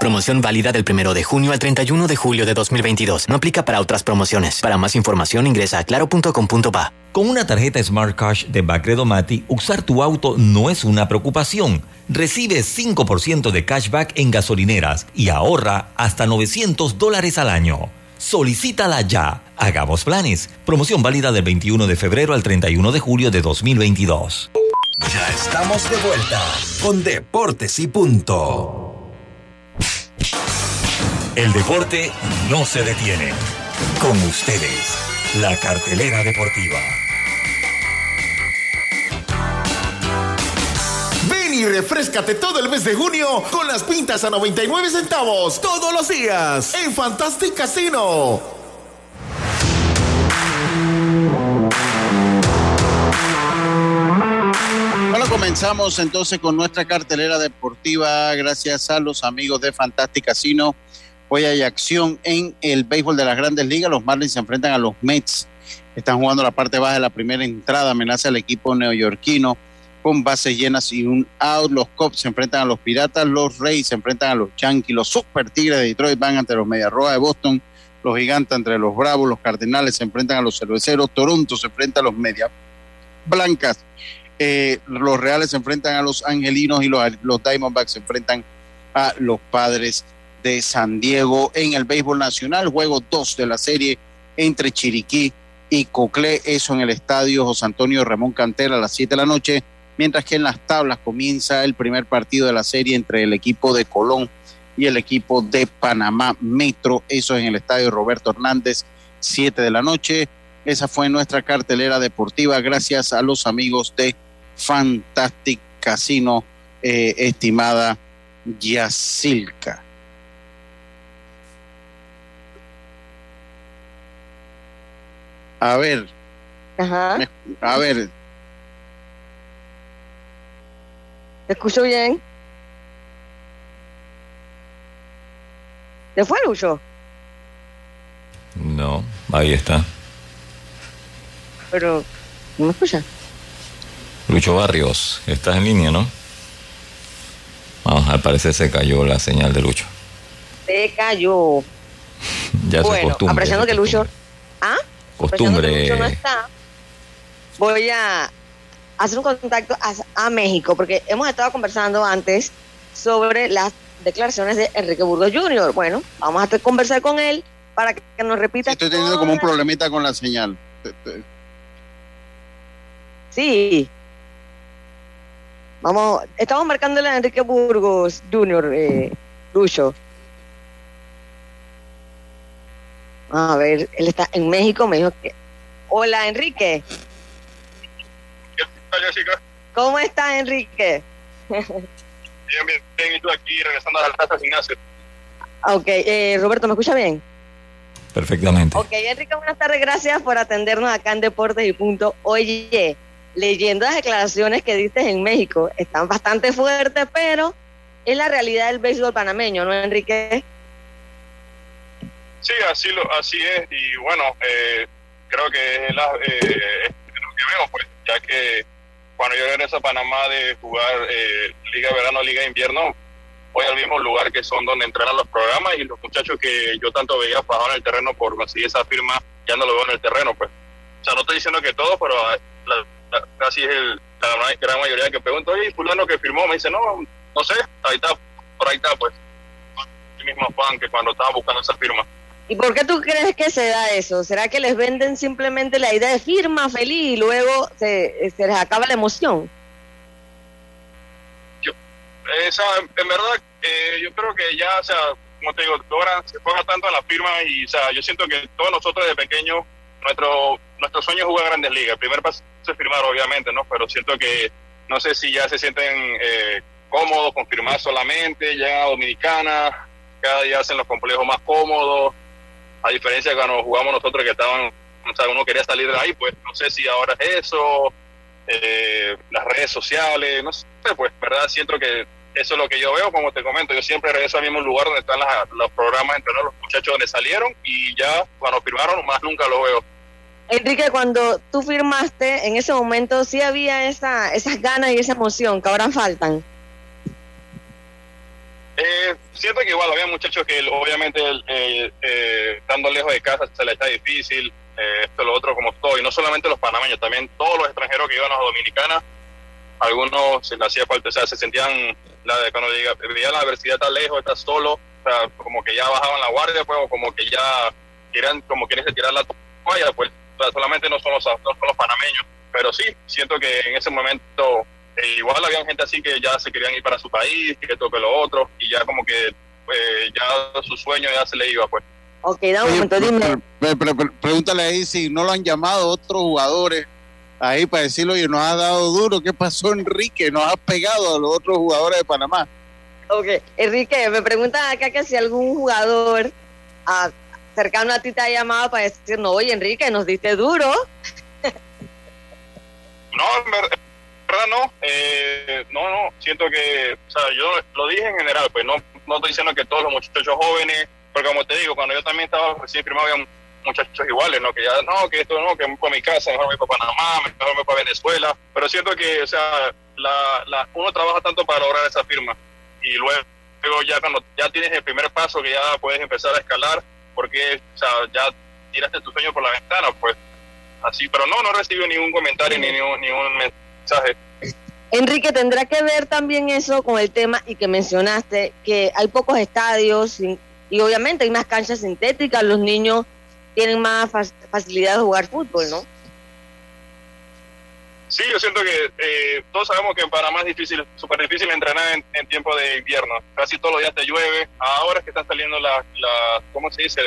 Promoción válida del 1 de junio al 31 de julio de 2022. No aplica para otras promociones. Para más información ingresa a claro.com.pa. Con una tarjeta Smart Cash de Bacredomati, usar tu auto no es una preocupación. Recibe 5% de cashback en gasolineras y ahorra hasta 900 dólares al año. Solicítala ya. Hagamos planes. Promoción válida del 21 de febrero al 31 de julio de 2022. Ya estamos de vuelta con Deportes y Punto. El deporte no se detiene. Con ustedes, la cartelera deportiva. Ven y refrescate todo el mes de junio con las pintas a 99 centavos todos los días en Fantastic Casino. Bueno, comenzamos entonces con nuestra cartelera deportiva. Gracias a los amigos de Fantastic Casino. Hoy hay acción en el béisbol de las grandes ligas. Los Marlins se enfrentan a los Mets. Están jugando la parte baja de la primera entrada. Amenaza al equipo neoyorquino con bases llenas y un out. Los Cubs se enfrentan a los Piratas. Los Rays se enfrentan a los Yankees. Los Super Tigres de Detroit van ante los Medias Rojas de Boston. Los Gigantes entre los Bravos. Los Cardenales se enfrentan a los Cerveceros. Toronto se enfrenta a los Medias Blancas. Eh, los Reales se enfrentan a los Angelinos y los, los Diamondbacks se enfrentan a los Padres de San Diego en el béisbol nacional, juego 2 de la serie entre Chiriquí y Coclé, eso en el estadio José Antonio Ramón Cantera a las 7 de la noche, mientras que en las tablas comienza el primer partido de la serie entre el equipo de Colón y el equipo de Panamá Metro, eso en el estadio Roberto Hernández, 7 de la noche. Esa fue nuestra cartelera deportiva, gracias a los amigos de Fantastic Casino, eh, estimada Yacilca. A ver. Ajá. A ver. ¿Te escucho bien? ¿Te fue, Lucho? No, ahí está. Pero, ¿no me escucha? Lucho Barrios, estás en línea, ¿no? Vamos, al parecer se cayó la señal de Lucho. Se cayó. Ya bueno, se costumbre. apreciando que Lucho... ¿Ah? Costumbre. que Lucho no está, voy a hacer un contacto a, a México, porque hemos estado conversando antes sobre las declaraciones de Enrique Burgos Jr. Bueno, vamos a conversar con él para que nos repita. Estoy teniendo como un problemita con la señal. Sí. Vamos, estamos marcándole a Enrique Burgos Jr., eh, Lucho. A ver, él está en México, me dijo que... Hola, Enrique. Jessica? ¿Cómo estás, Enrique? Bien, bien, bien. Y tú aquí regresando a la casa gimnasio. ok, eh, Roberto, ¿me escucha bien? Perfectamente. Ok, Enrique, buenas tardes, gracias por atendernos acá en Deportes y Punto. Oye, leyendo las declaraciones que diste en México, están bastante fuertes, pero es la realidad del béisbol panameño, ¿no, Enrique? Sí, así lo, así es. Y bueno, eh, creo que es, la, eh, es lo que veo, pues, ya que cuando yo regreso a Panamá de jugar eh, Liga Verano, Liga Invierno, voy al mismo lugar que son donde entrenan los programas y los muchachos que yo tanto veía bajaban en el terreno por conseguir esa firma, ya no lo veo en el terreno, pues. O sea, no estoy diciendo que todos, pero ah, casi es el, la gran mayoría que pregunto, oye, fulano que firmó, me dice, no, no sé, ahí está, por ahí está, pues. El mismo Juan que cuando estaba buscando esa firma. ¿Y por qué tú crees que se da eso? ¿Será que les venden simplemente la idea de firma feliz y luego se, se les acaba la emoción? Esa, en verdad, eh, yo creo que ya, o sea, como te digo, ahora se juega tanto en la firma y, o sea, yo siento que todos nosotros de pequeños, nuestro, nuestro sueño es jugar grandes ligas. El primer paso es firmar, obviamente, ¿no? Pero siento que, no sé si ya se sienten eh, cómodos con firmar solamente, llegan a Dominicana, cada día hacen los complejos más cómodos, a diferencia de cuando jugamos nosotros que estaban, o sea, uno quería salir de ahí, pues no sé si ahora es eso, eh, las redes sociales, no sé, pues, verdad, siento que eso es lo que yo veo, como te comento, yo siempre regreso al mismo lugar donde están las- los programas entre los muchachos donde salieron y ya cuando firmaron más nunca lo veo. Enrique, cuando tú firmaste, en ese momento sí había esa, esas ganas y esa emoción que ahora faltan. Eh, siento que igual había muchachos que obviamente eh, estando lejos de casa se les está difícil, eh, esto lo otro como todo, y no solamente los panameños, también todos los extranjeros que iban a Dominicana, algunos se les hacía falta, o sea, se sentían, la cuando diga, veía la adversidad está lejos, está solo, o sea, como que ya bajaban la guardia, pues, o como que ya querían, como quieren tirar la toalla, pues, solamente no son los, no son los panameños, pero sí, siento que en ese momento eh, igual había gente así que ya se querían ir para su país, que esto, que lo otro, y ya como que eh, ya su sueño ya se le iba, pues. Ok, da un momento, dime. pre- pre- pre- pregúntale ahí si no lo han llamado otros jugadores ahí para decirlo, oye, nos ha dado duro. ¿Qué pasó, Enrique? Nos ha pegado a los otros jugadores de Panamá. Ok, Enrique, me preguntan acá que si algún jugador ah, cercano a ti te ha llamado para decir, no, oye, Enrique, nos diste duro. No, verdad no. Eh, no, no. Siento que, o sea, yo lo dije en general, pues no, no estoy diciendo que todos los muchachos jóvenes, porque como te digo, cuando yo también estaba recién firmado, había muchachos iguales, ¿no? Que ya, no, que esto no, que me para mi casa, mejor me voy para Panamá, mejor me voy para Venezuela. Pero siento que, o sea, la, la, uno trabaja tanto para lograr esa firma. Y luego, luego ya cuando ya tienes el primer paso, que ya puedes empezar a escalar, porque, o sea, ya tiraste tu sueño por la ventana, pues así. Pero no, no recibo ningún comentario ni ningún, ningún mensaje. Enrique, tendrá que ver también eso con el tema y que mencionaste que hay pocos estadios y, obviamente hay más canchas sintéticas, los niños tienen más fa- facilidad de jugar fútbol, ¿no? Sí, yo siento que eh, todos sabemos que en Panamá es difícil, súper difícil entrenar en, tiempo de invierno. Casi todos los días te llueve. Ahora es que están saliendo las, la, ¿cómo se dice?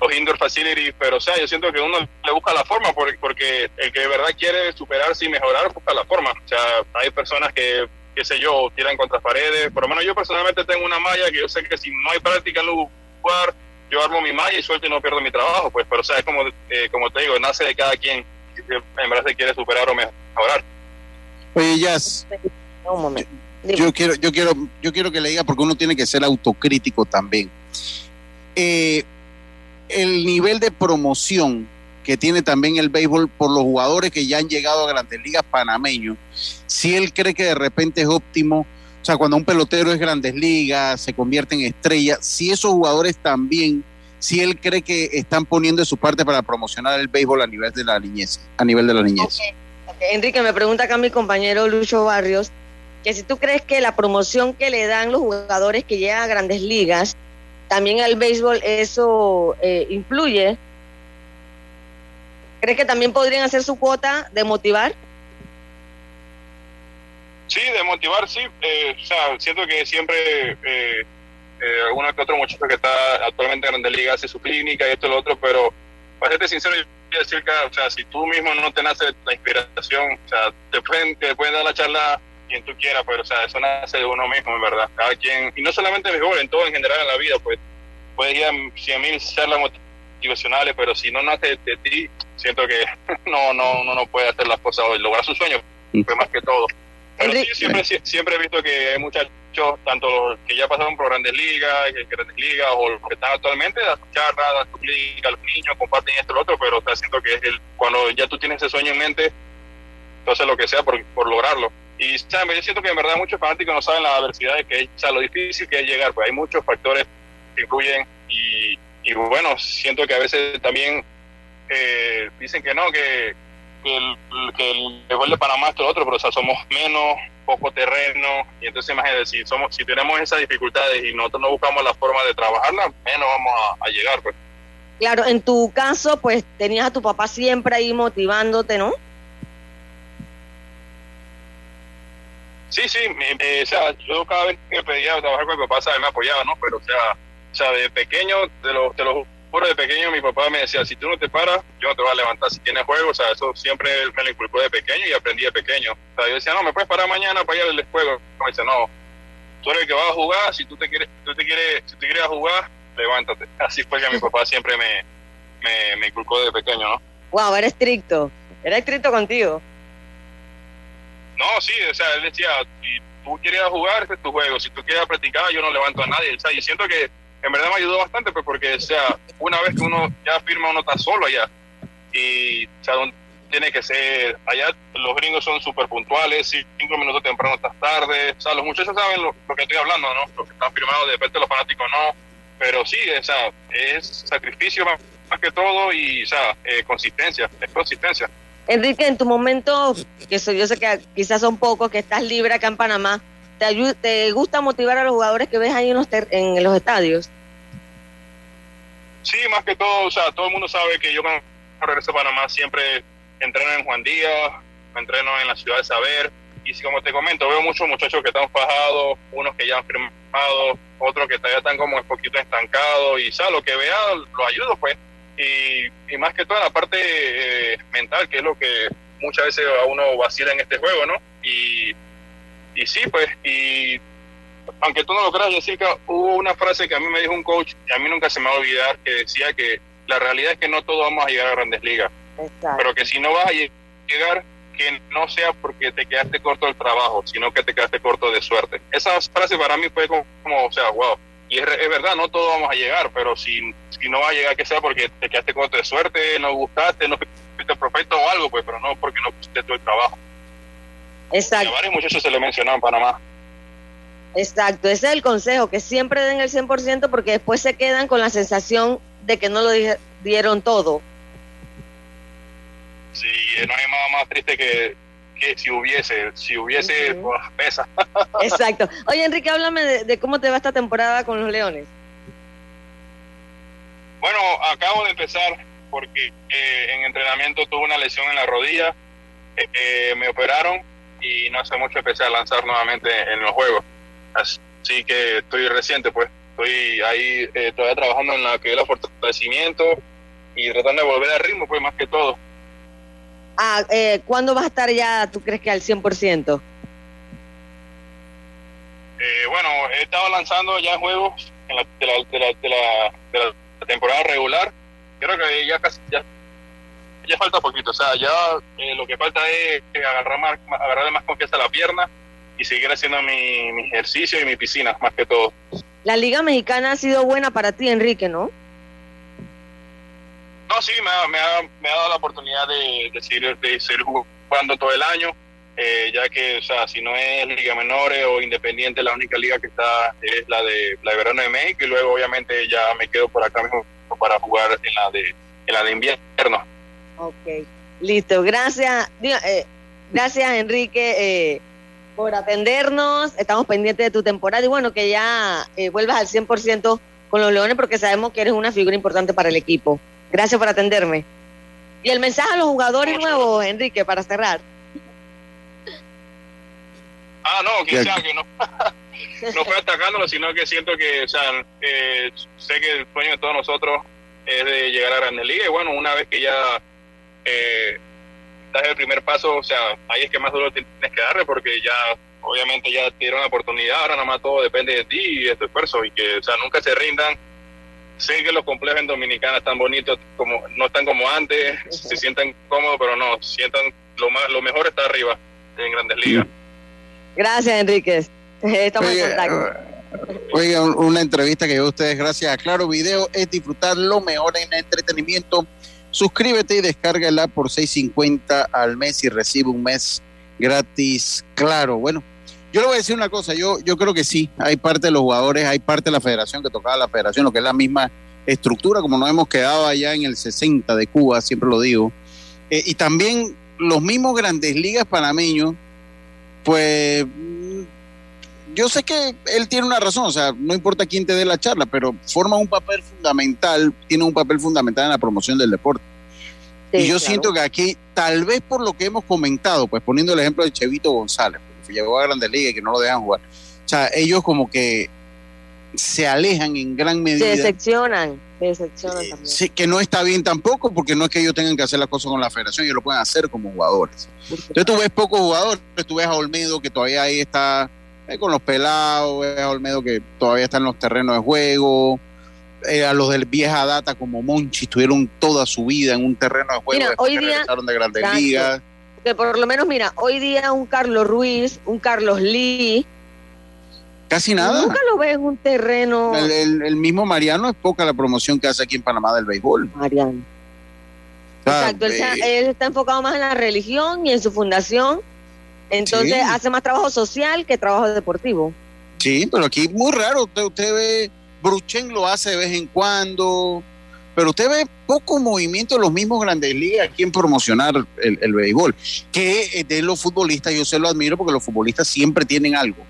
Los indoor facilities, pero o sea, yo siento que uno le busca la forma porque, porque el que de verdad quiere superarse y mejorar busca la forma. O sea, hay personas que, qué sé yo, tiran contra paredes. Por lo menos yo personalmente tengo una malla que yo sé que si no hay práctica en lugar, yo armo mi malla y suelto y no pierdo mi trabajo, pues. Pero o sea, es como, eh, como te digo, nace de cada quien en verdad se quiere superar o mejorar. Oye, Jazz. Yo quiero, yo quiero, yo quiero que le diga porque uno tiene que ser autocrítico también. Eh, el nivel de promoción que tiene también el béisbol por los jugadores que ya han llegado a grandes ligas panameños, si él cree que de repente es óptimo, o sea, cuando un pelotero es grandes ligas, se convierte en estrella, si esos jugadores también si él cree que están poniendo de su parte para promocionar el béisbol a nivel de la niñez, a nivel de la niñez. Enrique, me pregunta acá mi compañero Lucho Barrios, que si tú crees que la promoción que le dan los jugadores que llegan a grandes ligas, también al béisbol eso eh, influye. ¿Crees que también podrían hacer su cuota de motivar? Sí, de motivar, sí. Eh, o sea, siento que siempre eh, eh, que otro muchacho que está actualmente en Grande Liga hace su clínica y esto y lo otro, pero para serte sincero, yo quiero decir que, o sea, si tú mismo no te nace la inspiración, o sea, te pueden, te pueden dar la charla quien tú quieras, pero, o sea, eso nace de uno mismo, en verdad. Cada quien, y no solamente mejor, en todo en general en la vida, pues, puedes ir a 100 mil charlas motivacionales, pero si no nace de, ti, siento que no, no, uno no puede hacer las cosas o lograr sus sueños, fue más que todo. Pero sí, siempre, siempre he visto que hay muchachos tanto los que ya pasaron por grandes ligas, grandes ligas o los que están actualmente, las charlas, las clínicas, los niños comparten esto y lo otro, pero está siento que es el, cuando ya tú tienes ese sueño en mente, entonces lo que sea por, por lograrlo. Y ¿sabes? yo siento que en verdad muchos fanáticos no saben la adversidad que o sea, lo difícil que es llegar, pues hay muchos factores que influyen y, y bueno, siento que a veces también eh, dicen que no, que, que el, que el de Panamá es todo otro, pero o sea, somos menos, poco terreno, y entonces imagínate, si, somos, si tenemos esas dificultades y nosotros no buscamos la forma de trabajarla, menos vamos a, llegar. Pues. Claro, en tu caso, pues tenías a tu papá siempre ahí motivándote, ¿no? Sí, sí, o sea, yo cada vez que pedía trabajar con mi papá, ¿sabes? me apoyaba, ¿no? Pero, o sea, o sea de pequeño, de los, de los por de pequeño mi papá me decía, si tú no te paras, yo no te voy a levantar. Si tienes juego, o sea, eso siempre me lo inculcó de pequeño y aprendí de pequeño. O sea, yo decía, no, me puedes parar mañana para ir al juego. Me dice, no, tú eres el que vas a jugar, si tú te quieres, tú te quieres, si tú quieres jugar, levántate. Así fue que mi papá siempre me, me, me inculcó de pequeño, ¿no? Wow, era estricto. Era estricto contigo. No, sí, o sea, él decía, si tú quieres jugar, este es tu juego. Si tú quieres practicar, yo no levanto a nadie. O sea, y siento que en verdad me ayudó bastante, pues porque, o sea, una vez que uno ya firma, uno está solo allá. Y, o sea, tiene que ser, allá los gringos son súper puntuales, cinco minutos temprano estás tarde, o sea, los muchachos saben lo, que estoy hablando, ¿no? Lo que están firmados, de repente los fanáticos no, pero sí, o sea, es sacrificio más, que todo y, o sea, eh, consistencia, es consistencia. Enrique, en tu momento, que yo sé que quizás son pocos, que estás libre acá en Panamá, ¿Te, gusta motivar a los jugadores que ves ahí en los, en los estadios? Sí, más que todo, o sea, todo el mundo sabe que yo cuando regreso a Panamá siempre entreno en Juan Díaz, entreno en la ciudad de Saber, y si como te comento, veo muchos muchachos que están fajados, unos que ya han firmado, otros que todavía están como un poquito estancados, y sea, lo que vea lo ayudo, pues. Y, más que todo la parte eh, mental, que es lo que muchas veces a uno vacila en este juego, ¿no? Y y sí, pues, y aunque tú no lo creas, Jessica, hubo una frase que a mí me dijo un coach y a mí nunca se me va a olvidar, que decía que la realidad es que no todos vamos a llegar a grandes ligas, pero que si no vas a llegar, que no sea porque te quedaste corto del trabajo, sino que te quedaste corto de suerte. Esa frase para mí fue como, o sea, wow. Y es, verdad, no todos vamos a llegar, pero si, si no va a llegar, que sea porque te quedaste corto de suerte, no gustaste, no fuiste perfecto o algo, pues, pero no porque no pusiste todo el trabajo. Exacto. a varios muchachos se le mencionó en Panamá. Exacto, ese es el consejo, que siempre den el 100% porque después se quedan con la sensación de que no lo dieron todo. Sí, no hay nada más triste que, que si hubiese, si hubiese, pues, pesa. Exacto. Oye, Enrique, háblame de, cómo te va esta temporada con los Leones. Bueno, acabo de empezar porque eh, en entrenamiento tuve una lesión en la rodilla eh, me operaron y no hace mucho empecé a lanzar nuevamente en los juegos. Así que estoy reciente, pues estoy ahí eh, todavía trabajando en la que el fortalecimiento y tratando de volver al ritmo, pues más que todo. Ah, eh, ¿Cuándo vas a estar ya, tú crees que al 100%? Eh, bueno, he estado lanzando ya juegos en la, de, la, de, la, de, la, de la temporada regular. Creo que ya casi ya, ya falta poquito. O sea, ya eh, lo que falta es agarrar más, agarrarle más confianza a la pierna y seguir haciendo mi, mi ejercicio y mi piscina, más que todo. La Liga Mexicana ha sido buena para ti, Enrique, ¿no? No, sí, me ha, me ha, me ha dado la oportunidad de, de, seguir, de seguir jugando todo el año, eh, ya que, o sea, si no es Liga Menores o Independiente, la única liga que está es la de la de Verano de México y luego obviamente ya me quedo por acá mismo para jugar en la de, en la de invierno. Ok, listo. Gracias, eh, gracias Enrique eh, por atendernos. Estamos pendientes de tu temporada y bueno, que ya eh, vuelvas al 100% con los Leones porque sabemos que eres una figura importante para el equipo. Gracias por atenderme. Y el mensaje a los jugadores nuevos, Enrique, para cerrar. Ah, no, quizá que no, no fue atacándolo, sino que siento que, o sea, eh, sé que el sueño de todos nosotros es de llegar a Grandes Ligas y bueno, una vez que ya eh, das el primer paso, o sea, ahí es que más duro tienes que darle porque ya, obviamente ya te dieron la oportunidad, ahora nada más todo depende de ti y de tu esfuerzo y que, o sea, nunca se rindan. Sé que los complejos en Dominicana están bonitos, como no están como antes, se sienten cómodos, pero no, sientan lo más, lo mejor está arriba en Grandes Ligas. Gracias, Enrique. Estamos en contacto. Oiga, una entrevista que veo ustedes gracias a Claro Video es disfrutar lo mejor en entretenimiento. Suscríbete y descárgala por 6.50 al mes y recibe un mes gratis. Claro, bueno, yo le voy a decir una cosa, yo, yo creo que sí, hay parte de los jugadores, hay parte de la federación que tocaba la federación, lo que es la misma estructura, como nos hemos quedado allá en el 60 de Cuba, siempre lo digo. Eh, y también los mismos grandes ligas panameños, pues yo sé que él tiene una razón, o sea, no importa quién te dé la charla, pero forma un papel fundamental, tiene un papel fundamental en la promoción del deporte. Sí, y yo claro. siento que aquí, tal vez por lo que hemos comentado, pues poniendo el ejemplo de Chevito González, llegó a Grandes Ligas y que no lo dejan jugar, o sea, ellos como que se alejan en gran medida. Se decepcionan, se decepcionan eh, también. Que no está bien tampoco, porque no es que ellos tengan que hacer las cosas con la federación, ellos lo pueden hacer como jugadores. Entonces tú ves pocos jugadores, tú ves a Olmedo que todavía ahí está eh, con los pelados, ves a Olmedo que todavía está en los terrenos de juego, eh, a los del vieja data como Monchi estuvieron toda su vida en un terreno de juego mira, hoy que día, regresaron de grandes ligas. Que por lo menos, mira, hoy día un Carlos Ruiz, un Carlos Lee, Casi nada. Nunca lo ves en un terreno. El, el, el, mismo Mariano es poca la promoción que hace aquí en Panamá del béisbol. Mariano. Exacto, él, él, está enfocado más en la religión y en su fundación. Entonces sí. hace más trabajo social que trabajo deportivo. Sí, pero aquí es muy raro. Usted, usted ve, Bruchen lo hace de vez en cuando, pero usted ve poco movimiento de los mismos grandes ligas aquí en promocionar el, el béisbol. Que de los futbolistas yo se lo admiro porque los futbolistas siempre tienen algo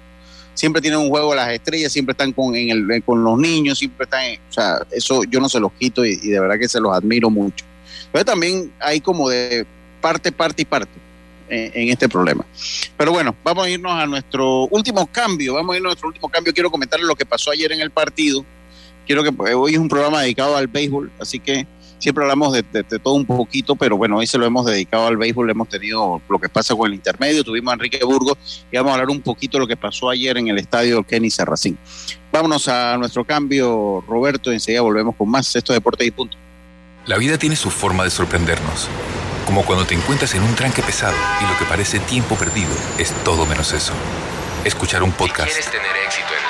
siempre tienen un juego de las estrellas, siempre están con, en el, con los niños, siempre están, en, o sea, eso yo no se los quito y, de verdad que se los admiro mucho. Pero también hay como de parte, parte y parte en, este problema. Pero bueno, vamos a irnos a nuestro último cambio, vamos a irnos a nuestro último cambio. Quiero comentarles lo que pasó ayer en el partido. Quiero que hoy es un programa dedicado al béisbol, así que siempre hablamos de, de, de, todo un poquito, pero bueno, hoy se lo hemos dedicado al béisbol, hemos tenido lo que pasa con el intermedio, tuvimos a Enrique Burgos y vamos a hablar un poquito de lo que pasó ayer en el estadio Kenny Serracín. Vámonos a nuestro cambio, Roberto, y enseguida volvemos con más Esto Deporte y Punto. La vida tiene su forma de sorprendernos, como cuando te encuentras en un tranque pesado y lo que parece tiempo perdido es todo menos eso. Escuchar un podcast. Si quieres tener éxito en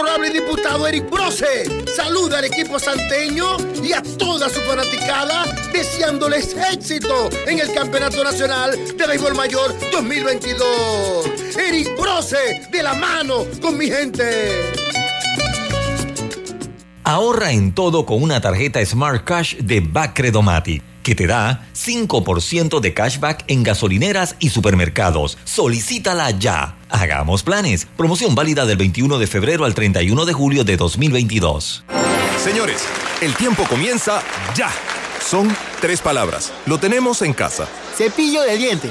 Honorable diputado Eric Brose saluda al equipo santeño y a toda su fanaticada deseándoles éxito en el Campeonato Nacional de Béisbol Mayor 2022. Eric Brose de la mano con mi gente. Ahorra en todo con una tarjeta Smart Cash de Bacredomatic que te da 5% de cashback en gasolineras y supermercados. Solicítala ya. Hagamos planes. Promoción válida del 21 de febrero al 31 de julio de 2022. Señores, el tiempo comienza ya. Son tres palabras. Lo tenemos en casa. Cepillo de diente.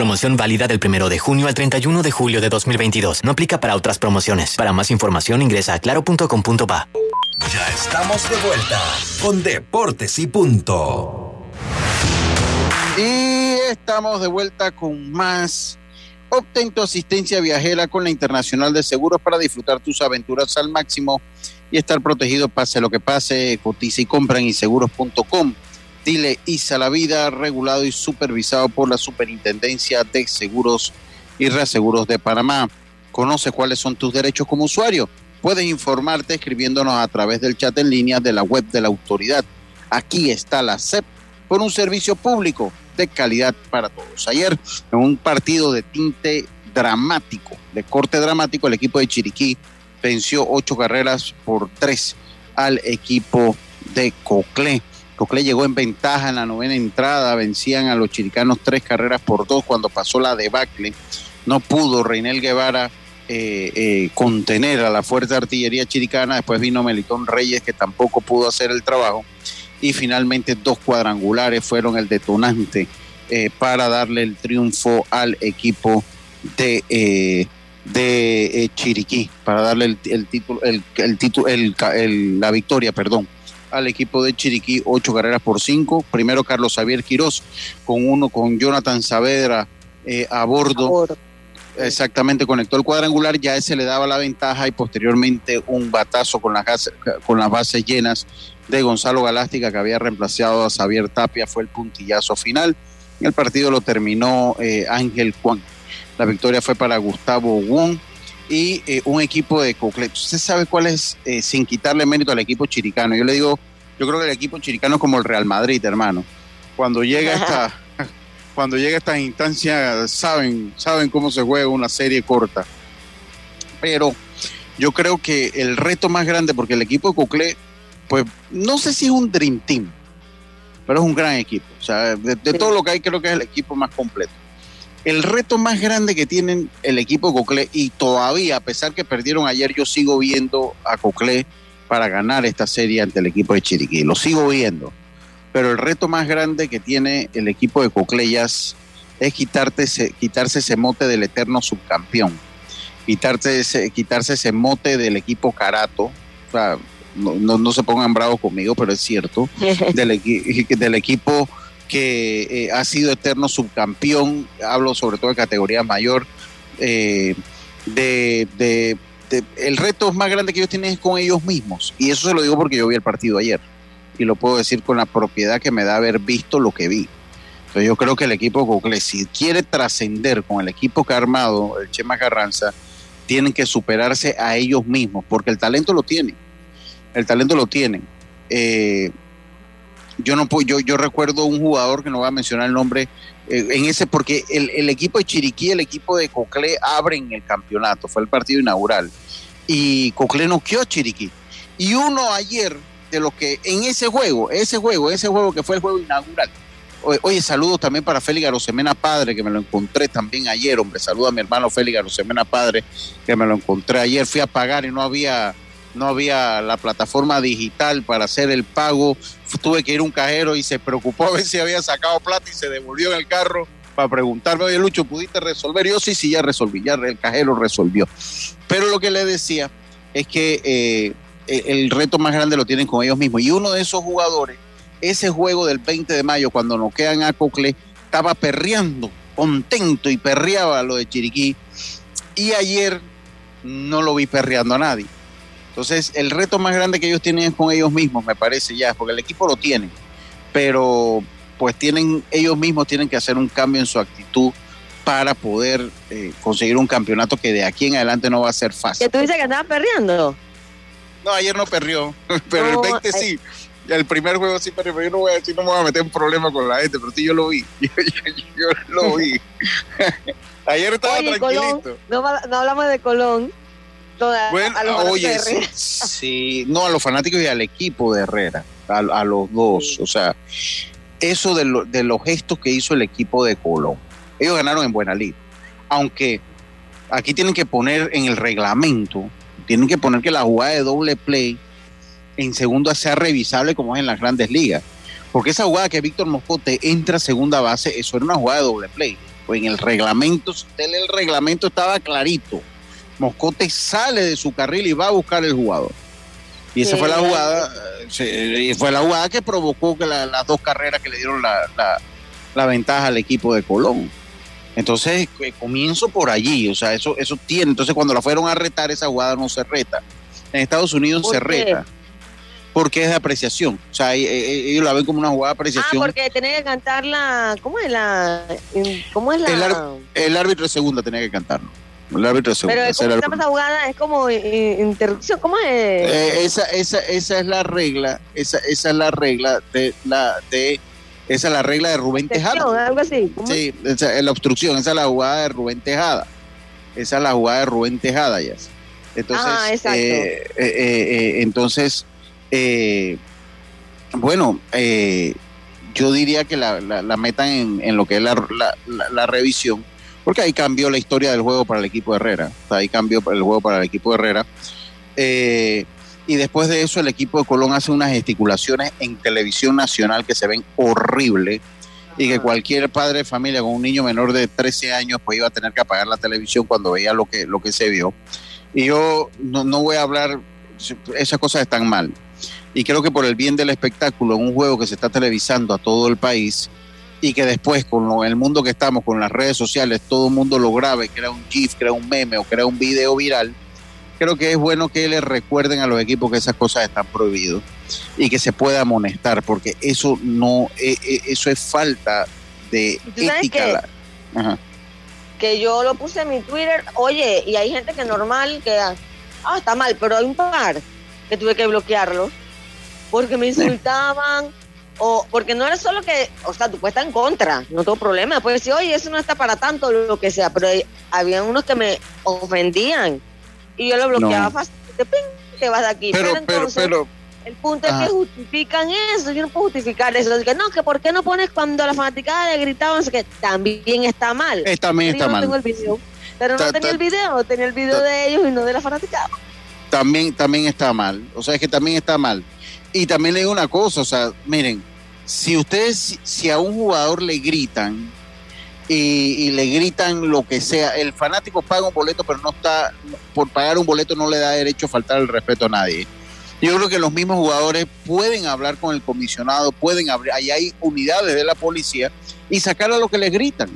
Promoción válida del 1 de junio al 31 de julio de 2022. No aplica para otras promociones. Para más información ingresa a claro.com.pa. Ya estamos de vuelta con Deportes y Punto. Y estamos de vuelta con más. Obtén tu asistencia viajera con la Internacional de Seguros para disfrutar tus aventuras al máximo y estar protegido pase lo que pase. Cotiza y compra en inseguros.com. Dile ISA la vida, regulado y supervisado por la Superintendencia de Seguros y Reaseguros de Panamá. Conoce cuáles son tus derechos como usuario. Puedes informarte escribiéndonos a través del chat en línea de la web de la autoridad. Aquí está la CEP por un servicio público de calidad para todos. Ayer, en un partido de tinte dramático, de corte dramático, el equipo de Chiriquí venció ocho carreras por tres al equipo de Coclé. Coclé llegó en ventaja en la novena entrada, vencían a los chiricanos tres carreras por dos cuando pasó la debacle. No pudo Reinel Guevara eh, eh, contener a la fuerte artillería chiricana. Después vino Melitón Reyes, que tampoco pudo hacer el trabajo. Y finalmente dos cuadrangulares fueron el detonante eh, para darle el triunfo al equipo de, eh, de eh, Chiriquí, para darle el, el título, el, el la victoria, perdón, al equipo de Chiriquí, ocho carreras por cinco. Primero Carlos Javier Quirós, con uno con Jonathan Saavedra eh, a bordo. Exactamente, conectó el cuadrangular, ya ese le daba la ventaja y posteriormente un batazo con las, gas- con las bases llenas de Gonzalo Galástica que había reemplazado a Xavier Tapia, fue el puntillazo final. El partido lo terminó eh, Ángel Juan. La victoria fue para Gustavo Wong y eh, un equipo de Coclet. ¿Usted sabe cuál es, eh, sin quitarle mérito al equipo chiricano? Yo le digo, yo creo que el equipo chiricano es como el Real Madrid, hermano. Cuando llega esta, cuando llega estas instancias, saben, saben cómo se juega una serie corta. Pero yo creo que el reto más grande, porque el equipo de Coclé, pues no sé si es un Dream Team, pero es un gran equipo. O sea, de, de todo lo que hay, creo que es el equipo más completo. El reto más grande que tienen el equipo de Coclé, y todavía, a pesar que perdieron ayer, yo sigo viendo a Coclé para ganar esta serie ante el equipo de Chiriquí. Lo sigo viendo. Pero el reto más grande que tiene el equipo de Cocleyas es quitarte ese- quitarse ese mote del eterno subcampeón. Quitarse ese, quitarse ese mote del equipo Carato. O sea, no, no, no se pongan bravos conmigo, pero es cierto. del, del equipo que eh, ha sido eterno subcampeón, hablo sobre todo de categoría mayor, eh, el reto más grande que ellos tienen es con ellos mismos. Y eso se lo digo porque yo vi el partido ayer. Y lo puedo decir con la propiedad que me da haber visto lo que vi. Entonces yo creo que el equipo Cocle, si quiere trascender con el equipo que ha armado el Chema Carranza, tienen que superarse a ellos mismos, porque el talento lo tienen. El talento lo tienen. Eh, yo no puedo, yo, recuerdo un jugador que no voy a mencionar el nombre eh, en ese, porque el, el equipo de Chiriquí, el equipo de Coclé abren el campeonato, fue el partido inaugural. Y Coclé noqueó a Chiriquí. Y uno ayer, de lo que en ese juego, ese juego, ese juego que fue el juego inaugural. Oye, saludos también para Félix Garosemena Padre, que me lo encontré también ayer, hombre. Saludo a mi hermano Félix Garosemena Padre, que me lo encontré ayer. Fui a pagar y no había, no había la plataforma digital para hacer el pago. Tuve que ir a un cajero y se preocupó a ver si había sacado plata y se devolvió en el carro para preguntarme, oye Lucho, ¿pudiste resolver? Yo sí, sí, ya resolví, ya el cajero resolvió. Pero lo que le decía es que eh, el el reto más grande lo tienen con ellos mismos. Y uno de esos jugadores, ese juego del 20 de mayo, cuando noquean a Cocle, estaba perreando, contento y perreaba lo de Chiriquí. Y ayer no lo vi perreando a nadie. Entonces, el reto más grande que ellos tienen es con ellos mismos, me parece ya, porque el equipo lo tiene. Pero, pues tienen, ellos mismos tienen que hacer un cambio en su actitud para poder eh, conseguir un campeonato que de aquí en adelante no va a ser fácil. Que tú dices que andaba perreando. No, ayer no perrió, pero No, el 20 sí. El primer juego sí perdió, pero yo no voy a decir, no me voy a meter en problemas con la gente, pero sí yo lo vi. Yo, yo- yo lo vi. ayer estaba Oye, tranquilito. Colón, no, va- no hablamos de Colón. Toda- Bueno, a los oye, sí, no, a los fanáticos y al equipo de Herrera, a, a los dos. O sea, eso de, lo- de los gestos que hizo el equipo de Colón. Ellos ganaron en Buena Lid. Aunque aquí tienen que poner en el reglamento, tienen que poner que la jugada de doble play en segunda sea revisable como es en las grandes ligas. Porque esa jugada que Víctor Moscote entra a segunda base, eso era una jugada de doble play. Pues en el reglamento, si usted lee el reglamento estaba clarito. Moscote sale de su carril y va a buscar el jugador. Y esa Sí, fue la jugada, sí, fue la jugada que provocó que la- las dos carreras que le dieron la, la- la ventaja al equipo de Colón. Entonces, eh, comienzo por allí, o sea, eso, eso tiene. Entonces, cuando la fueron a retar, esa jugada no se reta. En Estados Unidos ¿Por se qué? reta. Porque es de apreciación. O sea, eh, eh, ellos la ven como una jugada de Ah, apreciación. porque tenía que cantar la. ¿Cómo es la.? ¿Cómo es la.? el, el árbitro de segunda tenía que cantarlo. El árbitro segunda. Pero ese ¿cómo era se el llama esa jugada? Es como interrupción. ¿Cómo es? Eh, esa, esa, esa es la regla, esa, esa es la regla de la de esa es la regla de Rubén Tejada. algo así. ¿Cómo? Sí, esa es la obstrucción, esa es la jugada de Rubén Tejada. Esa es la jugada de Rubén Tejada, ya. Entonces, Ah, exacto. eh, eh, eh, eh, entonces, eh, bueno, yo diría que la, la- la metan en, en lo que es la- la revisión, porque ahí cambió la historia del juego para el equipo de Herrera. O sea, ahí cambió el juego para el equipo de Herrera. Eh, y después de eso, el equipo de Colón hace unas gesticulaciones en televisión nacional que se ven horribles y que cualquier padre de familia con un niño menor de 13 años pues iba a tener que apagar la televisión cuando veía lo que, lo que se vio. Y yo no, no voy a hablar, esas cosas están mal. Y creo que por el bien del espectáculo, en un juego que se está televisando a todo el país y que después con lo- el mundo que estamos, con las redes sociales, todo el mundo lo grabe, crea un GIF, crea un meme o crea un video viral, creo que es bueno que les recuerden a los equipos que esas cosas están prohibidas y que se pueda amonestar, porque eso no, eh, eh, eso es falta de ¿Tú sabes ética. Ajá. que yo lo puse en mi Twitter, oye, y hay gente que normal que, ah, está mal, pero hay un par que tuve que bloquearlo porque me insultaban o porque no era solo que, o sea, tú puedes estar en contra, no tengo problema, puedes decir, oye, eso no está para tanto, lo que sea, pero había unos que me ofendían y yo lo bloqueaba No. fácil, te, ping, te vas de aquí. Pero, Pero, entonces, pero, el punto es que justifican eso, yo no puedo justificar eso, es que no, que por qué no pones cuando la fanaticada le gritaban, qué, también está mal. Eh, también está yo no mal. tengo el video. Pero no tenía ta- el video, tenía el video ta- de ellos y no de la fanaticada. también, también está mal. O sea, es que también está mal. Y también le digo una cosa, o sea, miren, si ustedes, si- a un jugador le gritan y, y le gritan lo que sea, el fanático paga un boleto, pero no está, por pagar un boleto no le da derecho a faltar el respeto a nadie. Yo creo que los mismos jugadores pueden hablar con el comisionado, pueden abrir, ahí hay unidades de la policía y sacar a lo que les gritan.